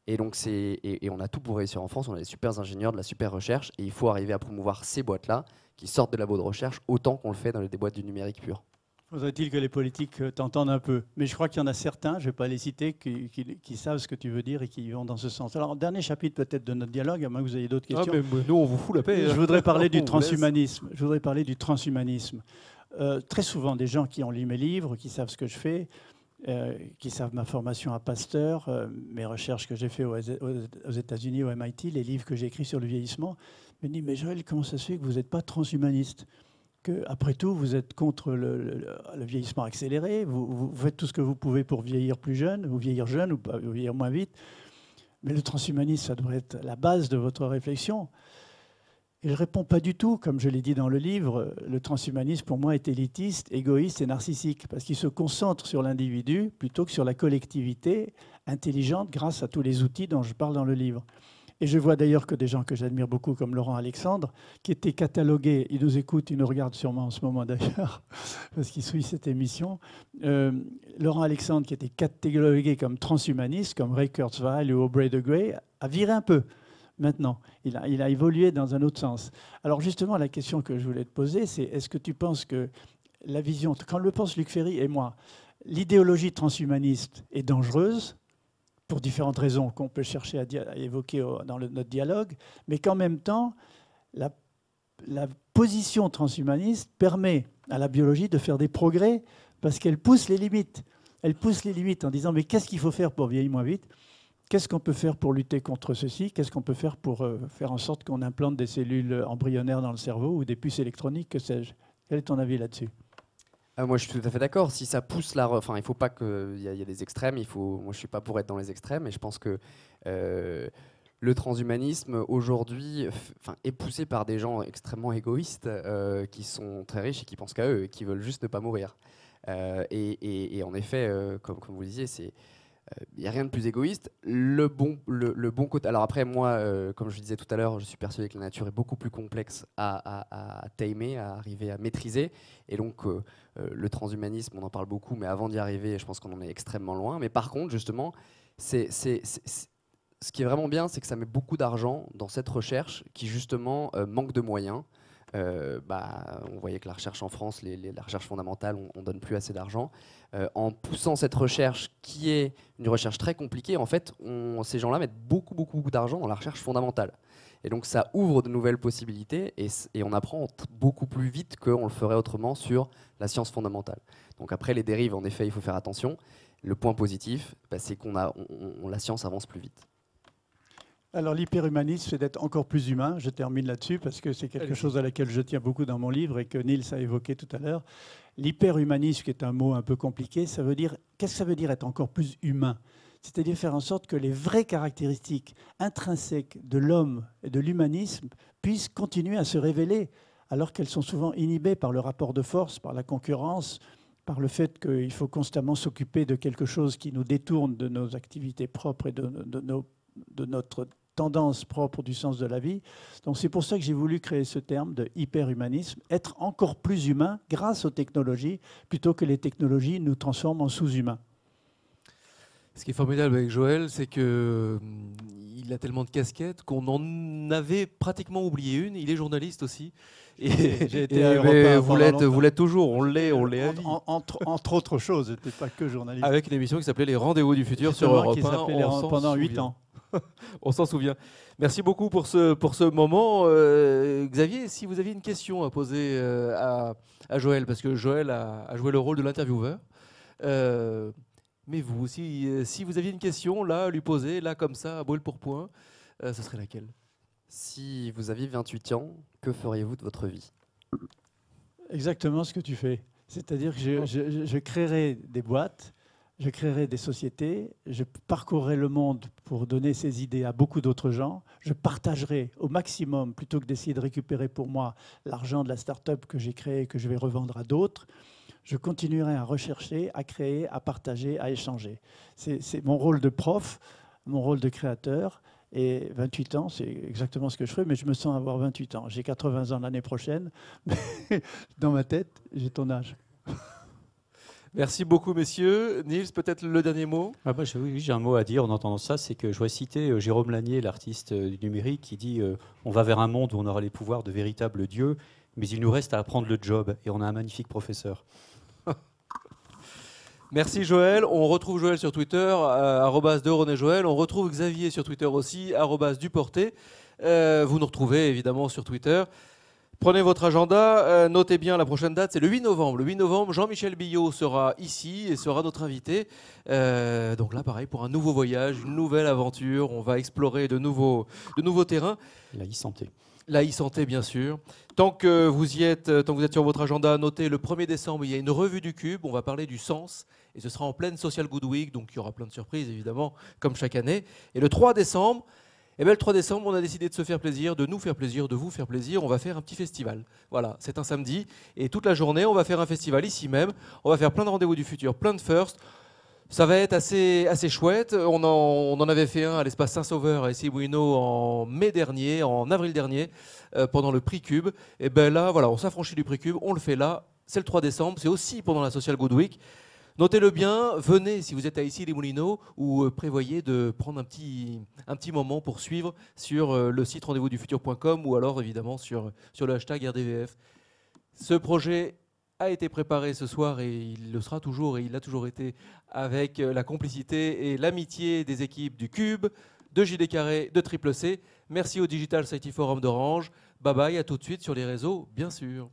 Et donc c'est et, on a tout pour réussir en France. On a des super ingénieurs, de la super recherche, et il faut arriver à promouvoir ces boîtes-là qui sortent de la de recherche autant qu'on le fait dans les boîtes du numérique pur. Faudrait-il que les politiques euh, t'entendent un peu? Mais je crois qu'il y en a certains, je ne vais pas les citer, qui, savent ce que tu veux dire et qui vont dans ce sens. Alors, dernier chapitre peut-être de notre dialogue, à moins que vous ayez d'autres ah, questions. Ah, mais nous, on vous fout la paix. Je voudrais parler du transhumanisme. Je voudrais parler du transhumanisme. Euh, très souvent des gens qui ont lu mes livres, qui savent ce que je fais, euh, qui savent ma formation à Pasteur, euh, mes recherches que j'ai faites aux, États-Unis, au MIT, les livres que j'ai écrits sur le vieillissement, me disent Mais Joël, comment ça se fait que vous n'êtes pas transhumaniste? Que, après tout, vous êtes contre le, vieillissement accéléré, vous, faites tout ce que vous pouvez pour vieillir plus jeune, ou vieillir jeune, ou, ou vieillir moins vite. Mais le transhumanisme, ça devrait être la base de votre réflexion. Et je réponds pas du tout, comme je l'ai dit dans le livre, le transhumanisme pour moi est élitiste, égoïste et narcissique, parce qu'il se concentre sur l'individu plutôt que sur la collectivité intelligente grâce à tous les outils dont je parle dans le livre. Et je vois d'ailleurs que des gens que j'admire beaucoup, comme Laurent Alexandre, qui étaient catalogués, il nous écoute, il nous regarde sûrement en ce moment d'ailleurs, parce qu'il suit cette émission, euh, Laurent Alexandre, qui était catalogué comme transhumaniste, comme Ray Kurzweil ou Aubrey de Grey, a viré un peu maintenant. Il a, évolué dans un autre sens. Alors justement, la question que je voulais te poser, c'est est-ce que tu penses que la vision, quand le pense Luc Ferry et moi, l'idéologie transhumaniste est dangereuse pour différentes raisons qu'on peut chercher à, évoquer dans notre dialogue, mais qu'en même temps, la position transhumaniste permet à la biologie de faire des progrès parce qu'elle pousse les limites. Elle pousse les limites en disant mais qu'est-ce qu'il faut faire pour vieillir moins vite? Qu'est-ce qu'on peut faire pour lutter contre ceci? Qu'est-ce qu'on peut faire pour euh, faire en sorte qu'on implante des cellules embryonnaires dans le cerveau ou des puces électroniques, que Quel est ton avis là-dessus? Ah, moi, je suis tout à fait d'accord. Si ça pousse la, enfin, il faut pas qu'il y, y, a des extrêmes. Il faut, moi, je suis pas pour être dans les extrêmes, et je pense que euh, le transhumanisme aujourd'hui, est poussé par des gens extrêmement égoïstes euh, qui sont très riches et qui pensent qu'à eux et qui veulent juste ne pas mourir. Et, en effet, comme, comme, vous le disiez, c'est il n'y a rien de plus égoïste. Le bon, le, bon côté. Alors après, moi, comme je disais tout à l'heure, je suis persuadé que la nature est beaucoup plus complexe à, à, à tamer, à arriver à maîtriser. Et donc, le transhumanisme, on en parle beaucoup, mais avant d'y arriver, je pense qu'on en est extrêmement loin. Mais par contre, justement, c'est ce qui est vraiment bien, c'est que ça met beaucoup d'argent dans cette recherche qui justement euh, manque de moyens. Euh, bah, on voyait que la recherche en France, la recherche fondamentale, on, ne donne plus assez d'argent. Euh, en poussant cette recherche, qui est une recherche très compliquée, en fait, ces gens-là mettent beaucoup, beaucoup, beaucoup d'argent dans la recherche fondamentale. Et donc ça ouvre de nouvelles possibilités et, on apprend beaucoup plus vite qu'on le ferait autrement sur la science fondamentale. Donc après les dérives, en effet, il faut faire attention. Le point positif, bah, c'est qu'on la science avance plus vite. Alors l'hyperhumanisme, c'est d'être encore plus humain. Je termine là-dessus parce que c'est quelque chose à laquelle je tiens beaucoup dans mon livre et que Niels a évoqué tout à l'heure. L'hyperhumanisme, qui est un mot un peu compliqué, ça veut dire qu'est-ce que ça veut dire être encore plus humain? C'est-à-dire faire en sorte que les vraies caractéristiques intrinsèques de l'homme et de l'humanisme puissent continuer à se révéler, alors qu'elles sont souvent inhibées par le rapport de force, par la concurrence, par le fait qu'il faut constamment s'occuper de quelque chose qui nous détourne de nos activités propres et de, de notre tendance propre du sens de la vie. Donc c'est pour ça que j'ai voulu créer ce terme de hyperhumanisme, être encore plus humain grâce aux technologies, plutôt que les technologies nous transforment en sous-humains. Ce qui est formidable avec Joël, c'est que hum, il a tellement de casquettes qu'on en avait pratiquement oublié une. Il est journaliste aussi. J'ai été vous l'êtes, vous l'êtes toujours. On l'est, on l'est. Entre, entre, autres choses, n'était pas que journaliste. Avec une émission qui s'appelait Les Rendez-vous du futur sur Europe 1. pendant 8 ans. on s'en souvient. Merci beaucoup pour ce, pour ce moment. Euh, Xavier, si vous aviez une question à poser euh, à, à, Joël, parce que Joël a, joué le rôle de l'intervieweur, euh, mais vous, si, si vous aviez une question là à lui poser, là comme ça, à brûle pour point, ce serait laquelle? Si vous aviez 28 ans, que feriez-vous de votre vie? Exactement ce que tu fais. C'est-à-dire que je, je, je créerai des boîtes je créerai des sociétés, je parcourrai le monde pour donner ces idées à beaucoup d'autres gens, je partagerai au maximum, plutôt que d'essayer de récupérer pour moi l'argent de la start-up que j'ai créée et que je vais revendre à d'autres, je continuerai à rechercher, à créer, à partager, à échanger. C'est mon rôle de prof, mon rôle de créateur. Et 28 ans, c'est exactement ce que je ferai, mais je me sens avoir 28 ans. J'ai 80 ans l'année prochaine, mais dans ma tête, j'ai ton âge. Merci beaucoup, messieurs. Nils, peut-être le dernier mot ah bah, Oui, j'ai un mot à dire en entendant ça. C'est que je voudrais citer euh, Jérôme Lanier, l'artiste euh, du numérique, qui dit euh, On va vers un monde où on aura les pouvoirs de véritables dieux, mais il nous reste à apprendre le job. Et on a un magnifique professeur. Merci Joël. On retrouve Joël sur Twitter, arrobas de René Joël. On retrouve Xavier sur Twitter aussi, arrobas du Porté. vous nous retrouvez évidemment sur Twitter. Prenez votre agenda, euh, notez bien la prochaine date, c'est le 8 novembre. Le 8 novembre, Jean-Michel Billot sera ici et sera notre invité. Euh, donc là, pareil, pour un nouveau voyage, une nouvelle aventure, on va explorer de nouveaux, de nouveaux terrains. La e-santé. La e-santé, bien sûr. Tant que vous y êtes, tant que vous êtes sur votre agenda, notez le 1er décembre, il y a une revue du Cube, on va parler du sens, et ce sera en pleine Social Good Week, donc il y aura plein de surprises, évidemment, comme chaque année. Et le 3 décembre, et eh bien, le 3 décembre, on a décidé de se faire plaisir, de nous faire plaisir, de vous faire plaisir. On va faire un petit festival. Voilà, c'est un samedi. Et toute la journée, on va faire un festival ici même. On va faire plein de rendez-vous du futur, plein de first. Ça va être assez, assez chouette. On en, on en avait fait un à l'espace Saint-Sauveur à Essibouino en mai dernier, en avril dernier, euh, pendant le prix Cube. Et bien là, voilà, on s'affranchit du prix Cube, on le fait là. C'est le 3 décembre, c'est aussi pendant la Social Good Week. Notez-le bien, venez si vous êtes à ici les Moulineaux ou euh, prévoyez de prendre un petit, moment pour suivre sur euh, le site rendez-vous du futur.com ou alors évidemment sur, le hashtag RDVF. Ce projet a été préparé ce soir et il le sera toujours et il a toujours été avec euh, la complicité et l'amitié des équipes du Cube, de JD Carré, de Triple C. Merci au Digital Society Forum d'Orange. Bye bye, à tout de suite sur les réseaux, bien sûr.